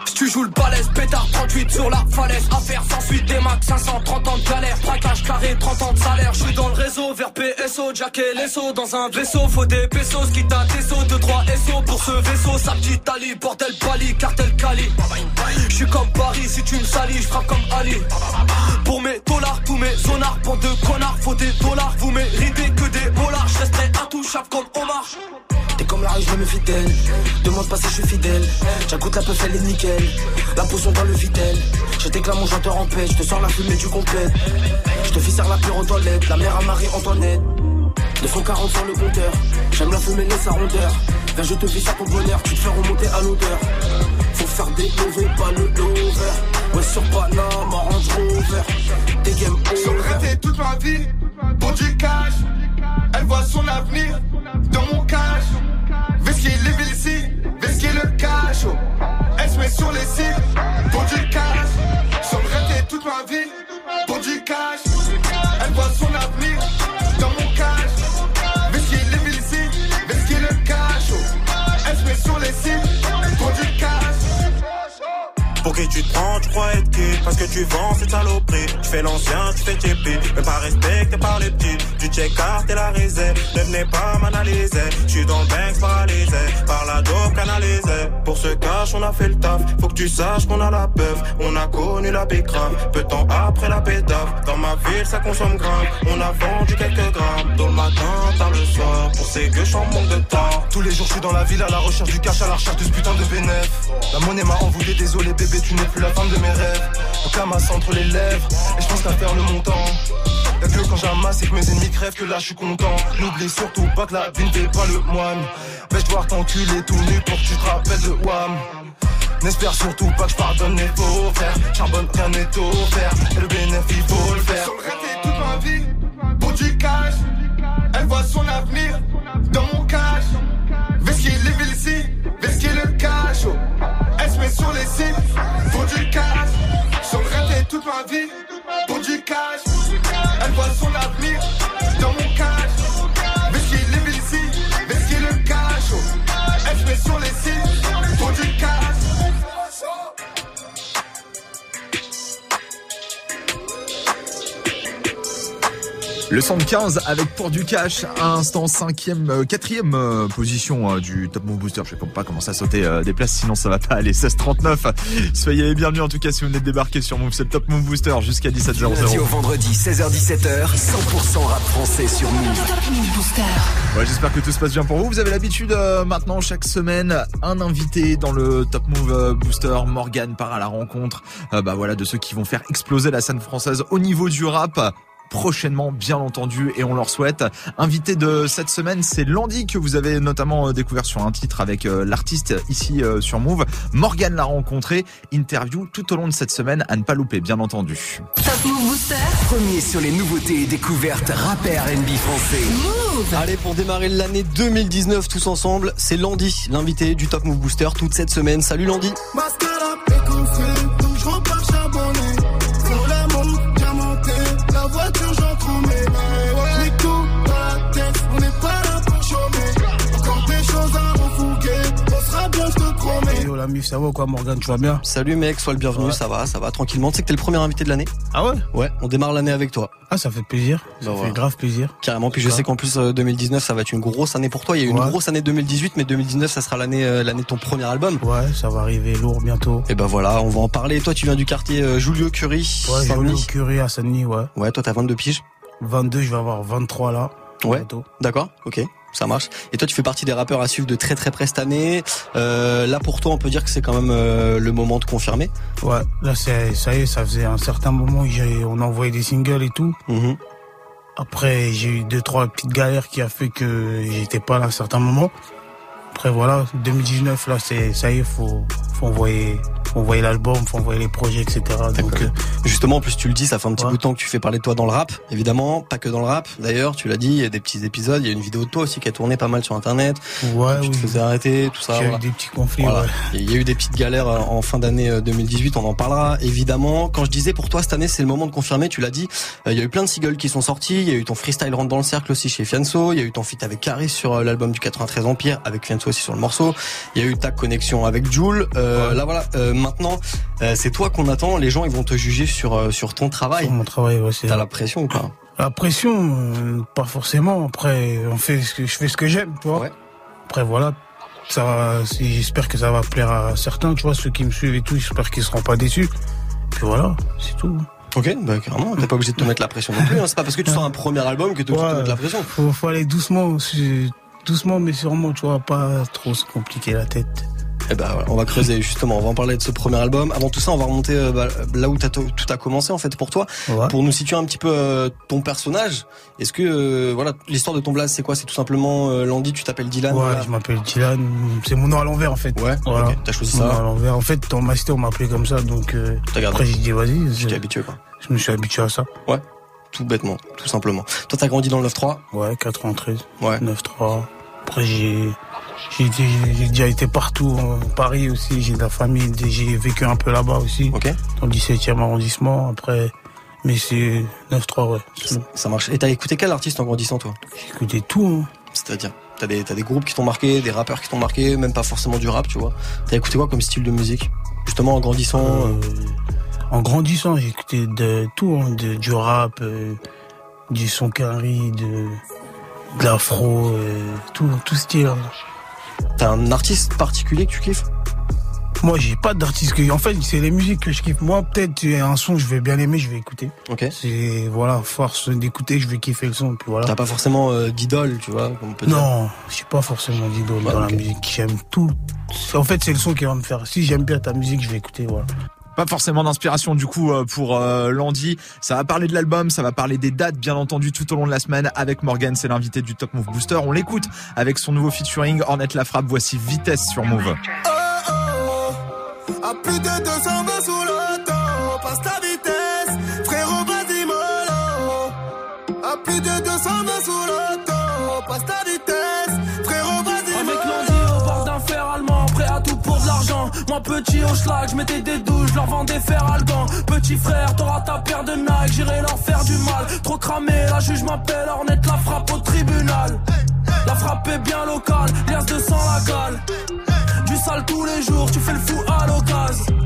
Si tu joues le balèze, pétard 38 sur la falaise. Affaire sans suite des max, 530 ans de galère. Braquage carré, 30 ans de salaire. Je suis dans le réseau, vers PSO, Jack et Lesso. Dans un vaisseau, faut des pesos. Quitte à Tesso, 2-3 SO pour ce vaisseau. Sa petite Ali, bordel Bali, cartel Cali. Je suis comme Paris, si tu me salis, je frappe comme Ali. Pour mes dollars, tous mes zonards, pour de connards, faut des dollars. Vous méritez que des dollars, je resterai intouchable comme Omar. T'es comme la rue, je me méfie d'elle. Demande pas si je suis fidèle. J'écoute la peuf, elle est nickel. La potion dans le vitel. Je t'éclame mon chanteur en paix. Je te sors la fumée du complète. Je te faire la pure aux toilettes. La mère à Marie-Antoinette. 240 sur le compteur. J'aime la fumée, laisse sa rondeur. Viens, je te vis sur ton bonheur. Tu te fais remonter à l'odeur. Faut faire des lovés, pas le lover. Ouais, sur Panama, Range Rover. Des game over. toute ma vie, pour du cash. Elle voit son avenir dans mon cash. Vesquille les villes vesquille le cash. oh. Elle se met sur les sites Pour qui tu te prends, tu crois être qui? Parce que tu vends cette saloperie. Tu fais l'ancien, tu fais JP Même pas respecté par les petits Tu check carte et la réserve. Ne venez pas m'analyser. Je suis dans le bank paralysé. Par la dope canalisée Pour ce cash on a fait le taf. Faut que tu saches qu'on a la peuf On a connu la bécrave Peu de temps après la pétave Dans ma ville ça consomme grave. On a vendu quelques grammes. Tôt le matin, tard le soir. Pour ces que je en manque de temps. Tous les jours je suis dans la ville à la recherche du cash, à la recherche de ce putain de bénéf. La monnaie m'a envoûté, désolé bébé, tu n'es plus la femme de mes rêves. Le camas entre les lèvres, et je pense qu'à faire le montant. Y'a que quand j'amasse et que mes ennemis crèvent que là je suis content. N'oublie surtout pas que la vie ne fait pas le moine. Vais-je devoir t'enculer tout nu pour que tu te rappelles de Wham? N'espère surtout pas que je pardonne les faux frères. Charbonne, rien n'est offert. Et le bénéfice, il faut le faire. Sur le raté toute ma vie, pour du cash. Elle voit son avenir dans mon cash. Vesquille les villes vesquille le cash. Sur les sites pour du cash. Sur le toute ma vie, pour du cash. Elle voit son avenir Le 115 avec pour du cash à instant cinquième, euh, quatrième euh, position euh, du Top Move Booster. Je sais pas comment ça sauter euh, des places, sinon ça va pas aller. 16-39. Soyez les bienvenus en tout cas si vous venez de débarquer sur Move. C'est le Top Move Booster jusqu'à 17h00. Du lundi au vendredi, 16h-17h, 100% rap français sur Move. Top Move Booster. Ouais, j'espère que tout se passe bien pour vous. Vous avez l'habitude euh, maintenant chaque semaine un invité dans le Top Move euh, Booster. Morgan part à la rencontre, euh, bah voilà, de ceux qui vont faire exploser la scène française au niveau du rap prochainement bien entendu et on leur souhaite. Invité de cette semaine, c'est Landy que vous avez notamment euh, découvert sur un titre avec euh, l'artiste ici euh, sur Move. Morgan l'a rencontré, interview tout au long de cette semaine à ne pas louper bien entendu. Top Move Booster. Premier sur les nouveautés et découvertes rap R&B français. Move. Allez, pour démarrer l'année 2019 tous ensemble, c'est Landy, l'invité du Top Move Booster toute cette semaine. Salut Landy. La mif, ça va quoi Morgan, tu vas bien Salut mec, sois le bienvenu, Ouais. ça va, ça va tranquillement. Tu sais que t'es le premier invité de l'année Ah ouais Ouais, on démarre l'année avec toi. Ah ça fait plaisir, ça Bah fait voilà. grave plaisir. Carrément, puis je sais qu'en plus euh, 2019 ça va être une grosse année pour toi. Il y a eu une Ouais. grosse année 2018, mais 2019 ça sera l'année euh, l'année de ton premier album. Ouais, ça va arriver lourd bientôt. Et ben voilà, on va en parler. Toi tu viens du quartier euh, Julio Curie, Ouais, au curé à Saint-Denis, ouais. Ouais, toi t'as 22 piges. 22, je vais avoir 23 là. Ouais. D'accord, ok, ça marche. Et toi, tu fais partie des rappeurs à suivre de très très près cette année. Euh, là, pour toi, on peut dire que c'est quand même euh, le moment de confirmer. Ouais, là c'est ça y est, ça faisait un certain moment que on a envoyé des singles et tout. Mhm. Après, j'ai eu deux trois petites galères qui a fait que j'étais pas là à un certain moment. Après voilà, 2019 là c'est ça y est, faut faut envoyer faut envoyer l'album, faut envoyer les projets etc. Donc euh, Justement, en plus, tu le dis, ça fait un petit Ouais. bout de temps que tu fais parler de toi dans le rap. Évidemment, pas que dans le rap. D'ailleurs, tu l'as dit, il y a des petits épisodes. Il y a une vidéo de toi aussi qui a tourné pas mal sur Internet. ouais, tu te faisais arrêter, tout ça. J'ai eu voilà. des petits conflits. Voilà. ouais. Il y a eu des petites galères euh, en fin d'année euh, 2018, on en parlera évidemment. Quand je disais pour toi cette année c'est le moment de confirmer, tu l'as dit, euh, il y a eu plein de singles qui sont sortis, il y a eu ton freestyle rentre dans le cercle aussi chez Fianso, il y a eu ton feat avec Caris sur euh, l'album du 93 Empire, avec Fianso aussi sur le morceau, il y a eu ta connexion avec Jules. Euh, Là voilà, euh, maintenant euh, c'est toi qu'on attend, les gens ils vont te juger sur sur ton travail. Sur mon travail, ouais, c'est T'as la pression ou pas? La pression, pas forcément. Après, on fait ce que je fais ce que j'aime, tu vois. Après, voilà. Ça, j'espère que ça va plaire à certains, tu vois, ceux qui me suivent et tout. J'espère qu'ils seront pas déçus. Puis voilà, c'est tout. Ok, bah carrément, t'es pas obligé de te mettre la pression non plus. Hein. C'est pas parce que tu sors un premier album que tu dois te Ouais, mettre la pression. Faut, faut aller doucement, doucement, mais sûrement, tu vois, pas trop se compliquer la tête. Eh ben on va creuser justement, on va en parler de ce premier album. Avant tout ça, on va remonter euh, bah, là où t'as tout tout a commencé en fait pour toi, Ouais. pour nous situer un petit peu euh, ton personnage. Est-ce que euh, voilà l'histoire de ton blaze c'est quoi? C'est tout simplement euh, Landy, tu t'appelles Dylan? Ouais, voilà. je m'appelle Dylan. C'est mon nom à l'envers, en fait. Ouais, voilà. ok, t'as choisi Mon ça. nom à l'envers. En fait, dans ma cité, on m'appelait comme ça, donc euh, T'as gardé. après j'ai dit vas-y. T'es habitué quoi. Je me suis habitué à ça. Ouais, tout bêtement, tout simplement. Toi t'as grandi dans le 9-3 Ouais, 93. Ouais. 9-3. Après, j'ai, j'ai, déjà été partout, en Paris aussi, j'ai de la famille, j'ai vécu un peu là-bas aussi. Ok. Dans le 17e arrondissement, après, mais c'est 9-3, ouais. Ça marche. Et t'as écouté quel artiste en grandissant toi? J'ai écouté tout, hein. C'est-à-dire T'as des, groupes qui t'ont marqué, des rappeurs qui t'ont marqué, même pas forcément du rap, tu vois. T'as écouté quoi comme style de musique? Justement en grandissant. euh, En grandissant, j'ai écouté de tout, hein, de, du rap, euh, du son carry, de, de l'afro, euh, tout, tout style. hein. T'as un artiste particulier que tu kiffes? Moi, j'ai pas d'artiste que. En fait, c'est les musiques que je kiffe. Moi, peut-être un son, je vais bien aimer, je vais écouter. Ok. C'est voilà, force d'écouter, je vais kiffer le son. Puis voilà. T'as pas forcément euh, d'idole, tu vois, comme on peut dire? Non, j'ai pas forcément d'idole dans la musique. J'aime tout. En fait, c'est le son qui va me faire. Si j'aime bien ta musique, je vais écouter. Voilà. Pas forcément d'inspiration du coup euh, pour euh, Landy. Ça va parler de l'album, ça va parler des dates bien entendu tout au long de la semaine avec Morgan, c'est l'invité du Top Move Booster. On l'écoute avec son nouveau featuring Ornette la frappe. Voici Vitesse sur Move. Plus de 200 Petit au schlag, je mettais des douches, leur vendais des fers algans. Petit frère, t'auras ta paire de Nike, j'irai leur faire du mal. Trop cramé, la juge m'appelle, Ornette la frappe au tribunal. La frappe est bien locale, liasse de sang la cale. Du sale tous les jours, tu fais le fou à l'occasion.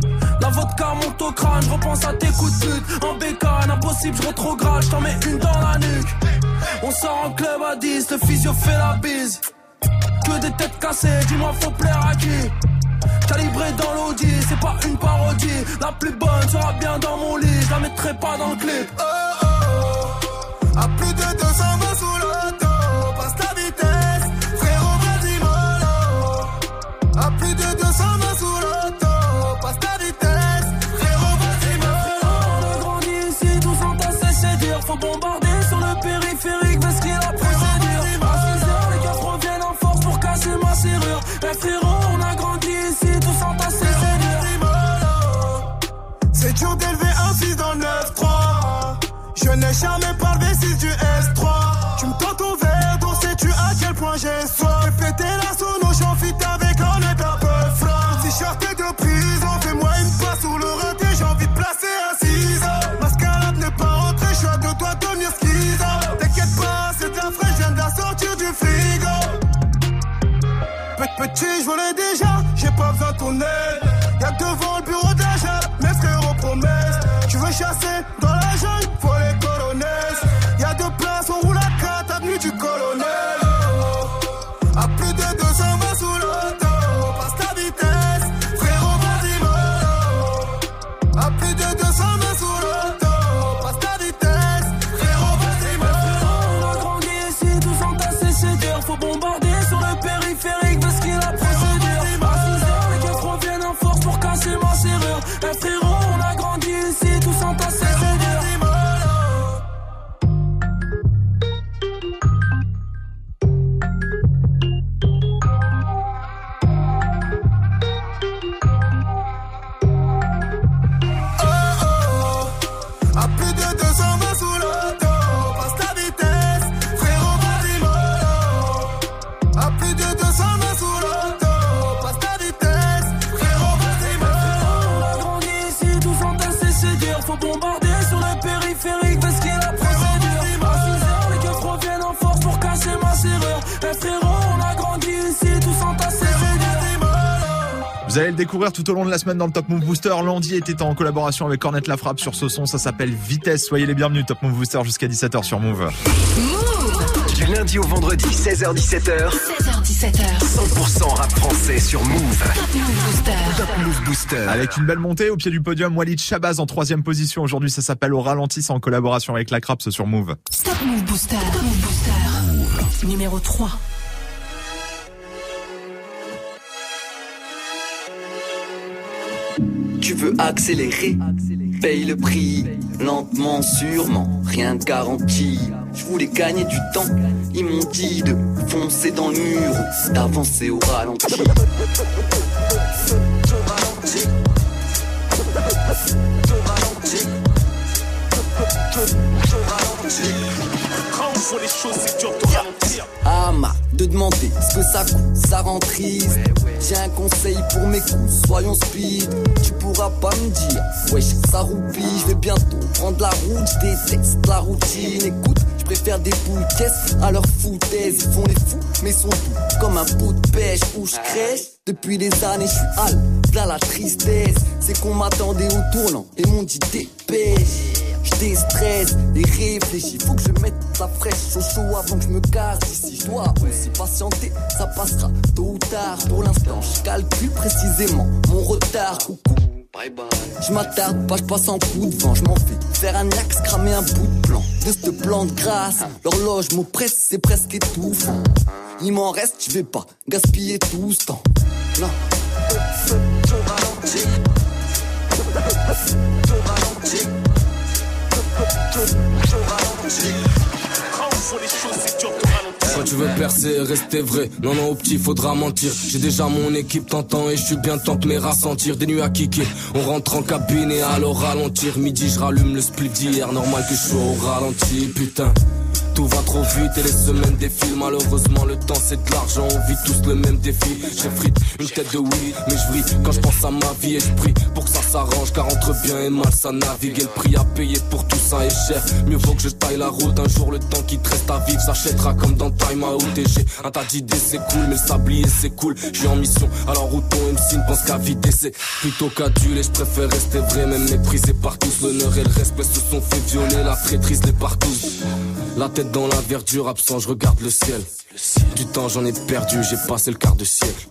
La vodka monte au crâne, je repense à tes coups de pute. En bécane, impossible, je retrograde, je t'en mets une dans la nuque. On sort en club à 10, le physio fait la bise. Que des têtes cassées, dis-moi faut plaire à qui? Calibré dans l'audi, c'est pas une parodie. La plus bonne sera bien dans mon lit, je la mettrai pas dans le clip. Oh, oh, oh. À plus de 220 C'est dur d'élever un fils dans le 9-3. Je n'ai jamais parlé 6 du S3. Tu me tends ton verre d'eau, sais-tu à quel point j'ai soif? J'ai pété la sono, j'en fit avec un net un peu froid. T-shirt de prison, fais-moi une passe sur le raté, j'ai envie de placer un ciseau. Mascarade n'est pas rentrée, je suis à deux doigts de devenir schizo. T'inquiète pas, c'est de la fraîche, je viens de la sortir du frigo. Pe- Petit, je volais déjà, j'ai pas besoin de ton aide. Découvrir tout au long de la semaine dans le Top Move Booster. Landy était en collaboration avec Cornet La Frappe sur ce son. Ça s'appelle Vitesse. Soyez les bienvenus. Top Move Booster jusqu'à 17h sur Move. Du lundi au vendredi, 16h-17h. 16h17h. 100% rap français sur Move. Top Move Booster. Top Move Booster. Avec une belle montée au pied du podium, Walid Shabazz en troisième position. Aujourd'hui, ça s'appelle Au ralenti. C'est en collaboration avec La Craps sur Move. Top Move Booster. Top Move Booster. Numéro 3. Tu veux accélérer, paye le prix, lentement, sûrement, rien de garanti. Je voulais gagner du temps, ils m'ont dit de foncer dans le mur, d'avancer au ralenti. Quand on voit les choses, c'est dur de ralentir. Ah ma, de demander ce que ça coûte, ça rend triste. J'ai un conseil pour mes coups, soyons speed. Tu pourras pas me dire, wesh, ça roupille. Je vais bientôt prendre la route, je déteste la routine. Écoute, je préfère des boules à leur foutaise. Ils font les fous, mais sont doux comme un pot de pêche où je crèche. Depuis des années, je suis hal, là la tristesse. C'est qu'on m'attendait au tournant et m'ont dit dépêche. Je déstresse et réfléchis, faut que je mette la fraîche au chaud avant que je me casse. Si je dois aussi patienter, ça passera tôt ou tard. Pour l'instant, je calcule précisément mon retard. Coucou. Bye bye. Je m'attarde pas, je passe en coup de vent, je m'en fais faire un axe, cramer un bout de plan de ce plan de grâce. L'horloge m'oppresse, c'est presque étouffant. Il m'en reste, je vais pas gaspiller tout ce temps. Non. Quand on voit les Quand tu veux percer, rester vrai. Non, non, au petit, faudra mentir. J'ai déjà mon équipe t'entend et je suis bien temps de me rassentir. Des nuits à kicker. On rentre en cabine et alors ralentir. Midi, je rallume le split d'hier. Normal que je sois au ralenti, putain. Tout va trop vite et les semaines défilent. Malheureusement, le temps c'est de l'argent. On vit tous le même défi. J'ai frite une tête de oui, mais je brille quand je pense à ma vie et je prie pour que ça s'arrange. Car entre bien et mal, ça navigue. Et le prix à payer pour tout ça est cher. Mieux vaut que je taille la route. Un jour, le temps qui te reste à vivre s'achètera comme dans Time Out. Et j'ai un tas d'idées, c'est cool, mais le sablier c'est cool. Je suis en mission, alors où ton MC ne pense qu'à vider, c'est plutôt qu'aduler. Je préfère rester vrai, même méprisé par tous. L'honneur et le respect se sont fait violer. La traîtrise les partout. La dans la verdure, absent, je regarde le ciel. Du temps j'en ai perdu, j'ai passé le quart de siècle.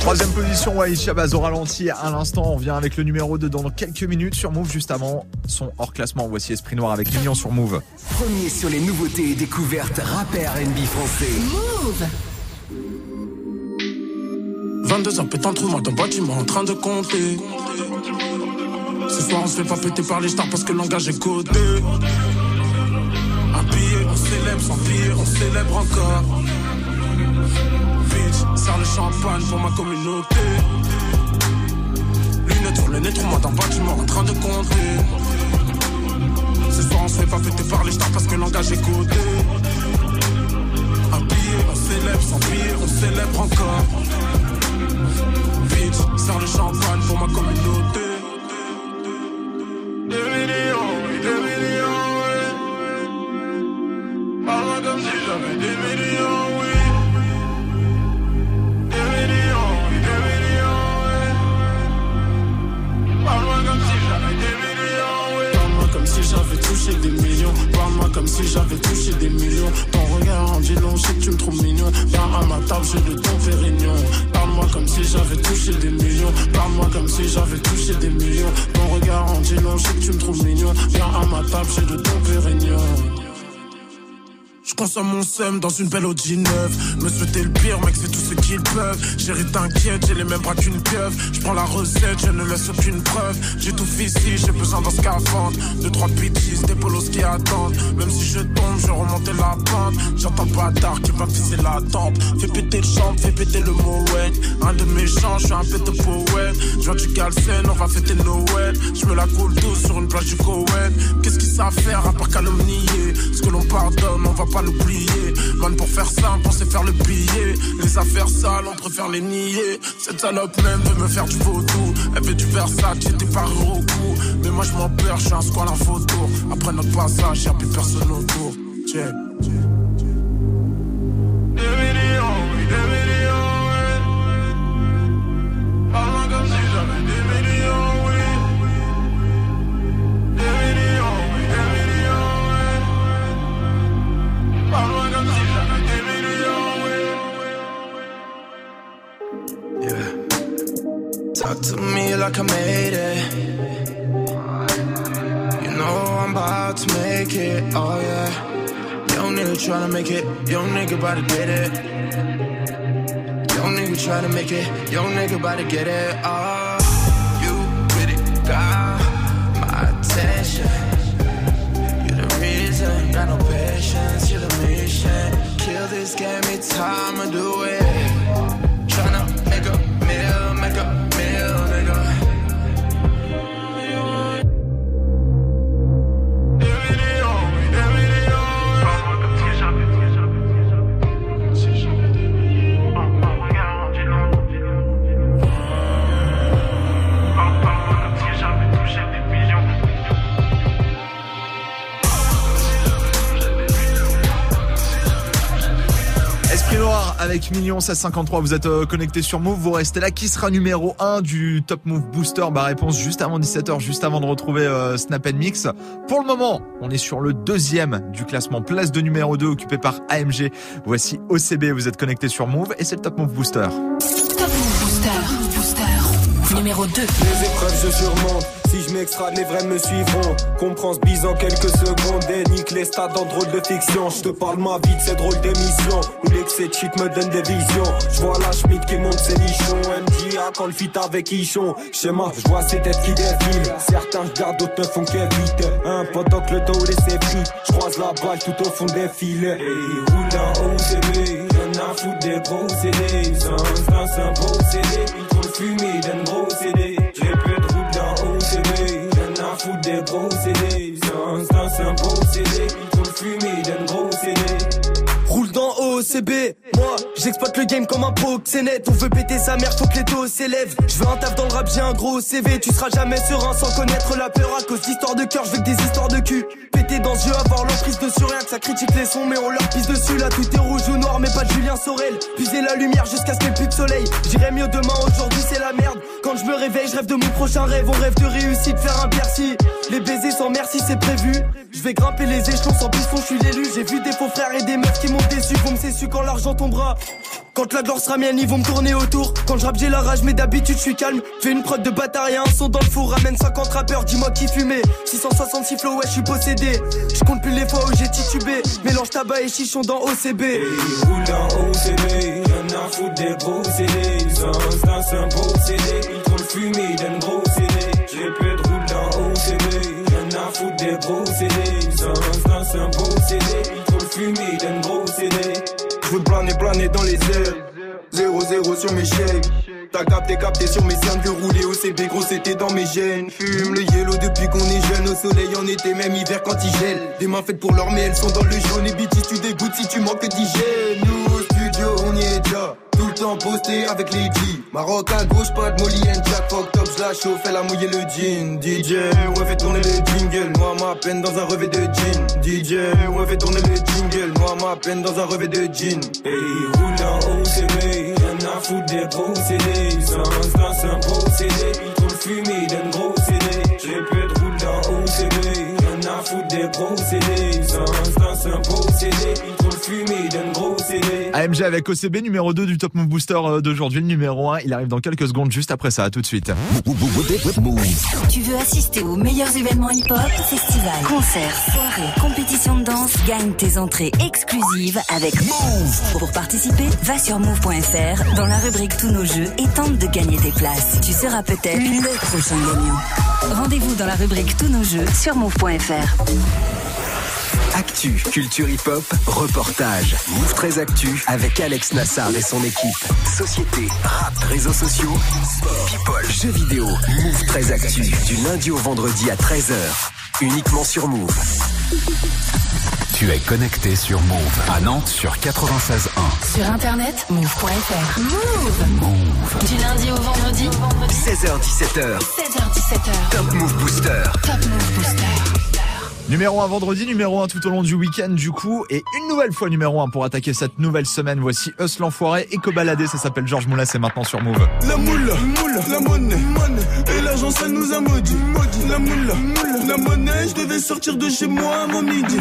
Troisième position, Waïd Shabazz au ralenti à l'instant. On vient avec le numéro 2 dans quelques minutes sur Move. Juste avant son hors classement, voici Esprit Noir avec Mignon sur Move. Premier sur les nouveautés et découvertes rappeurs NB français. Move 22h pétant trou, moi dans le bâtiment en train de compter. Ce soir on se fait pas péter par les stars parce que le langage est codé. Un billet, on célèbre sans billet, on célèbre encore. Bitch, sers le champagne pour ma communauté. Lunettes sur le nez, moi dans le bâtiment en train de compter. Ce soir on se fait pas péter par les stars parce que langage est codé. Un billet, on célèbre sans billet, on célèbre encore. Bitch, sers le champagne pour ma communauté. Table, j'ai de ton pérignon. Parle-moi comme si j'avais touché des millions. Parle-moi comme si j'avais touché des millions. Ton regard en dit long, je que tu me trouves mignon. Viens à ma table, j'ai de ton pérignon. Je consomme mon seum dans une belle Audi neuve. Me souhaiter le pire, mec, c'est tout ce qu'ils peuvent. Chérie, t'inquiète, j'ai les mêmes bras qu'une pieuvre. Je prends la recette, je ne laisse aucune preuve. J'ai tout ici, j'ai besoin d'un scaphandre. Deux, trois pitties, des polos qui attendent. Même si je tombe, je remonte la pente. J'entends pas d'art qui va viser la tempe. Fais péter le champ, fais péter le Moet. Un de mes chants, je suis un de poète. Je du Galsen, on va fêter Noël. Je me la coule douce sur une plage du Cohen. Qu'est-ce qu'ils savent faire à part calomnier? Ce que l'on pardonne, on va pas l'oublier. Man, pour faire simple, on sait faire le billet. Les affaires sales, on préfère les nier. Cette salope même veut me faire du vaudou. Elle fait du Versace, t'es paré au cou. Mais moi, je m'en perds, je suis un squal photo. Après notre passage, y'a plus personne autour. Talk to me like I made it. You know I'm about to make it. Oh yeah. Young nigga tryna make it. Young nigga about to get it. Young nigga tryna make it. Young nigga about to get it. Oh, you really got my attention. You're the reason. Got no patience. You're the mission. Kill this game. It's time to do it. Avec Million 1653, vous êtes euh, connecté sur Move, vous restez là. Qui sera numéro 1 du Top Move Booster? Bah réponse juste avant 17h, juste avant de retrouver euh, Snap Mix. Pour le moment, on est sur le deuxième du classement, place de numéro 2 occupé par AMG. Voici OCB, vous êtes connecté sur Move et c'est le Top Move Booster. Top Move Booster. Booster. Numéro 2. Les épreuves, je surmonte. Si je m'extrade, les vrais me suivront. Comprends ce bise en quelques secondes. Et nique les stades en drôle de fiction. Je te parle ma vie de ces drôles d'émissions. Où l'excès de shit me donne des visions. Je vois la Schmidt qui monte ses nichons. MJA quand le fit avec Ichon. Schéma, je vois ces têtes qui défilent. Certains regardent, d'autres ne font qu'éviter. Un pendant que le dos ses. Je croise la balle tout au fond des filets. Et roule un OCB. Y'en a foutre des gros CD. C'est un, c'est un procédé. Il trop le fumer d'un gros OCB, moi j'exploite le game comme un proxénète. On veut péter sa mère, faut que les taux s'élèvent. Je veux un taf dans le rap, j'ai un gros CV Tu seras jamais serein sans connaître la peur. À cause d'histoires de cœur, je veux que des histoires de cul. Péter dans ce jeu, avoir l'emprise dessus Rien que ça critique les sons mais on leur pisse dessus. Là tout est rouge ou noir mais pas de Julien Sorel. Puiser la lumière jusqu'à ce qu'il n'y plus de soleil. J'irai mieux demain, aujourd'hui c'est la merde. Quand je me réveille, je rêve de mon prochain rêve. On rêve de réussite, faire un Bercy. Les baisers sans merci c'est prévu. Je vais grimper les échelons sans piston, je suis l'élu. J'ai vu des faux frères et des meufs qui m'ont déçu. Vont me quand l'argent tombera quand la gloire sera mienne, ils vont me tourner autour. Quand je j'ai la rage, mais d'habitude, je suis calme. Fais une prod de bâtard et un son dans le four. Ramène 50 rappeurs, dis-moi qui fumait. 666 flow, ouais, je suis possédé. Je compte plus les fois où j'ai titubé. Mélange tabac et chichon dans OCB. Hey, roule dans OCB, y'en a foutre des gros CD. Un beau CD. Il trop le fumer, d'un gros planer dans les airs. 0-0 sur mes chèques. T'as capté, capté sur mes cernes que rouler au CB, gros c'était dans mes gènes. Fume le yellow depuis qu'on est jeune, au soleil en été, même hiver quand il gèle. Des mains faites pour l'or, mais elles sont dans le jaune. Et BT, tu dégoûtes si tu manques d'hygiène. Nous avec les G. Maroc à gauche, pas de Molly and Jack, fuck top, je la chauffe, elle a mouillé le jean. DJ, ouais, fait tourner le jingle, moi ma peine dans un revêt de jean. DJ, ouais, fait tourner le jingle, moi ma peine dans un revêt de jean. Hey, roule en OCB, y'en a foutre des CD. Sans c'est un procédé, trop le fumer d'un gros CD. De roule en OCB, y'en a foutre des CD. Sans c'est un procédé, trop le fumer d'un. AMG avec OCB numéro 2 du Top Move Booster euh, d'aujourd'hui, le numéro 1. Il arrive dans quelques secondes juste après ça. À tout de suite. Tu veux assister aux meilleurs événements hip-hop, festivals, concerts, soirées, compétitions de danse, gagne tes entrées exclusives avec Move. Pour participer, va sur move.fr dans la rubrique Tous nos jeux et tente de gagner tes places. Tu seras peut-être le prochain gagnant. Rendez-vous dans la rubrique Tous nos jeux sur move.fr. Actu, culture hip-hop, reportage. Move 13 Actu avec Alex Nassar et son équipe. Société, rap, réseaux sociaux, sport, people, jeux vidéo. Move 13 Actu du lundi au vendredi à 13h. Uniquement sur Move. Tu es connecté sur Move à Nantes sur 96.1. Sur internet, move.fr. Move. Du lundi au vendredi, 16h17h. 16h17h. Top Move Booster. Top Move Booster. Numéro 1 vendredi, numéro 1 tout au long du week-end du coup. Et une nouvelle fois numéro 1 pour attaquer cette nouvelle semaine. Voici Us l'enfoiré, Eco-baladé, ça s'appelle Georges Moula, c'est maintenant sur Move. La moule, moule, la monnaie, Et ça nous a maudit. maudit. La moule, moule, la monnaie. Je devais sortir de chez moi mon midi.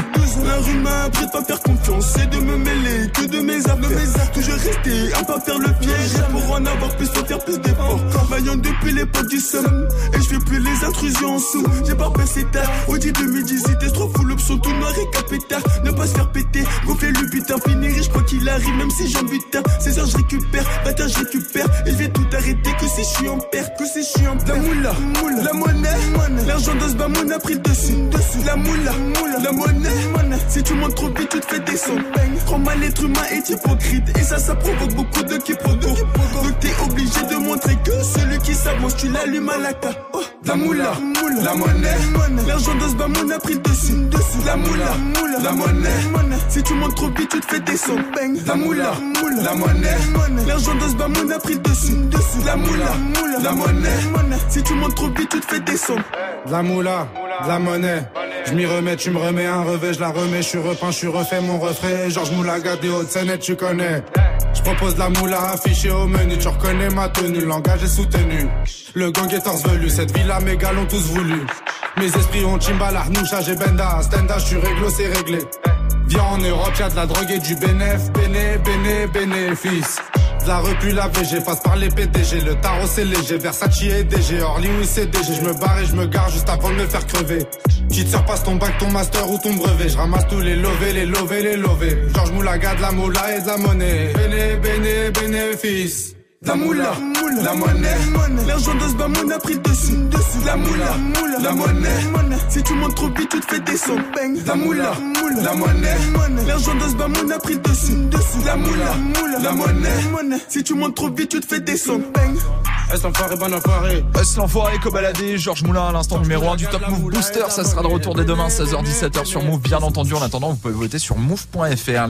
La rue m'a appris de pas faire confiance et de me mêler que de mes affaires. Toujours rester à pas faire le piège. Pour en avoir plus, faut faire plus d'efforts. Maillon depuis l'époque du somme. Et je fais plus les intrusions en sous. J'ai pas passé tard. Audi 2018, t'es trop fou l'option tout noir et capétard. Ne pas se faire péter. Gonfler le putain, finir riche quoi qu'il arrive. Même si j'en butin. 16 heures, je récupère. 20 heures, je récupère. Et je vais tout arrêter. Que si je suis en perte. Que si je suis en perte. La moula, moula. La monnaie, L'argent de ce a pris le dessus. dessus. La moula, moula. La monnaie, Si tu montes trop vite, tu te fais des sons. Trop mal, l'être humain est hypocrite. Et ça, ça provoque beaucoup de quiproquos. Donc t'es obligé de montrer que celui qui s'avance, tu l'allumes à la carte. Oh, la moula, la monnaie, l'argent de ce bamoun a pris le dessus. dessus. La moula, la monnaie, si tu montes trop vite, tu te fais des sons. La moula, la monnaie, l'argent de ce bamoun a pris le dessus. dessus. La moula, la monnaie, si tu montes trop vite, tu te fais. De la moula, de la monnaie. Je m'y remets, tu me remets un revêt, je la remets, je suis repeint, je suis refait mon refrain. Georges Moulaga des Hautes-Seine, tu connais. Je propose la moula affichée au menu, tu reconnais ma tenue, le langage est soutenu. Le gang est velu, cette villa, mes gars l'ont tous voulu. Mes esprits ont Chimbala, Arnoucha, j'ai Benda, Stenda, je suis réglo, c'est réglé. Viens en Europe, y'a de la drogue et du bénéf, béné, béné, bénéfice. De la repu la VG, passe par les PDG, le tarot c'est léger, Versace et DG, Orly ou CDG, je me barre et je me gare juste avant de me faire crever. Tu te surpasses ton bac, ton master ou ton brevet, je ramasse tous les lovés, les lovés, les lovés. Georges Moulaga, de la moula et de la monnaie, béné, béné, bénéfice. La moula, la monnaie, l'argent de ce bamoun a pris le dessus. La moula, la monnaie, si tu montes trop vite, tu te fais descendre. La moula, la monnaie, l'argent de ce bamoun a pris le dessus. La moula, la monnaie, si tu montes trop vite, tu te fais descendre. Est l'enfoiré, bon enfoiré. Est l'enfoiré, Cobaladé, Georges Moulin à l'instant numéro 1 du Top Move Booster. Ça sera de retour dès demain, 16h-17h sur Move. Bien entendu, en attendant, vous pouvez voter sur move.fr.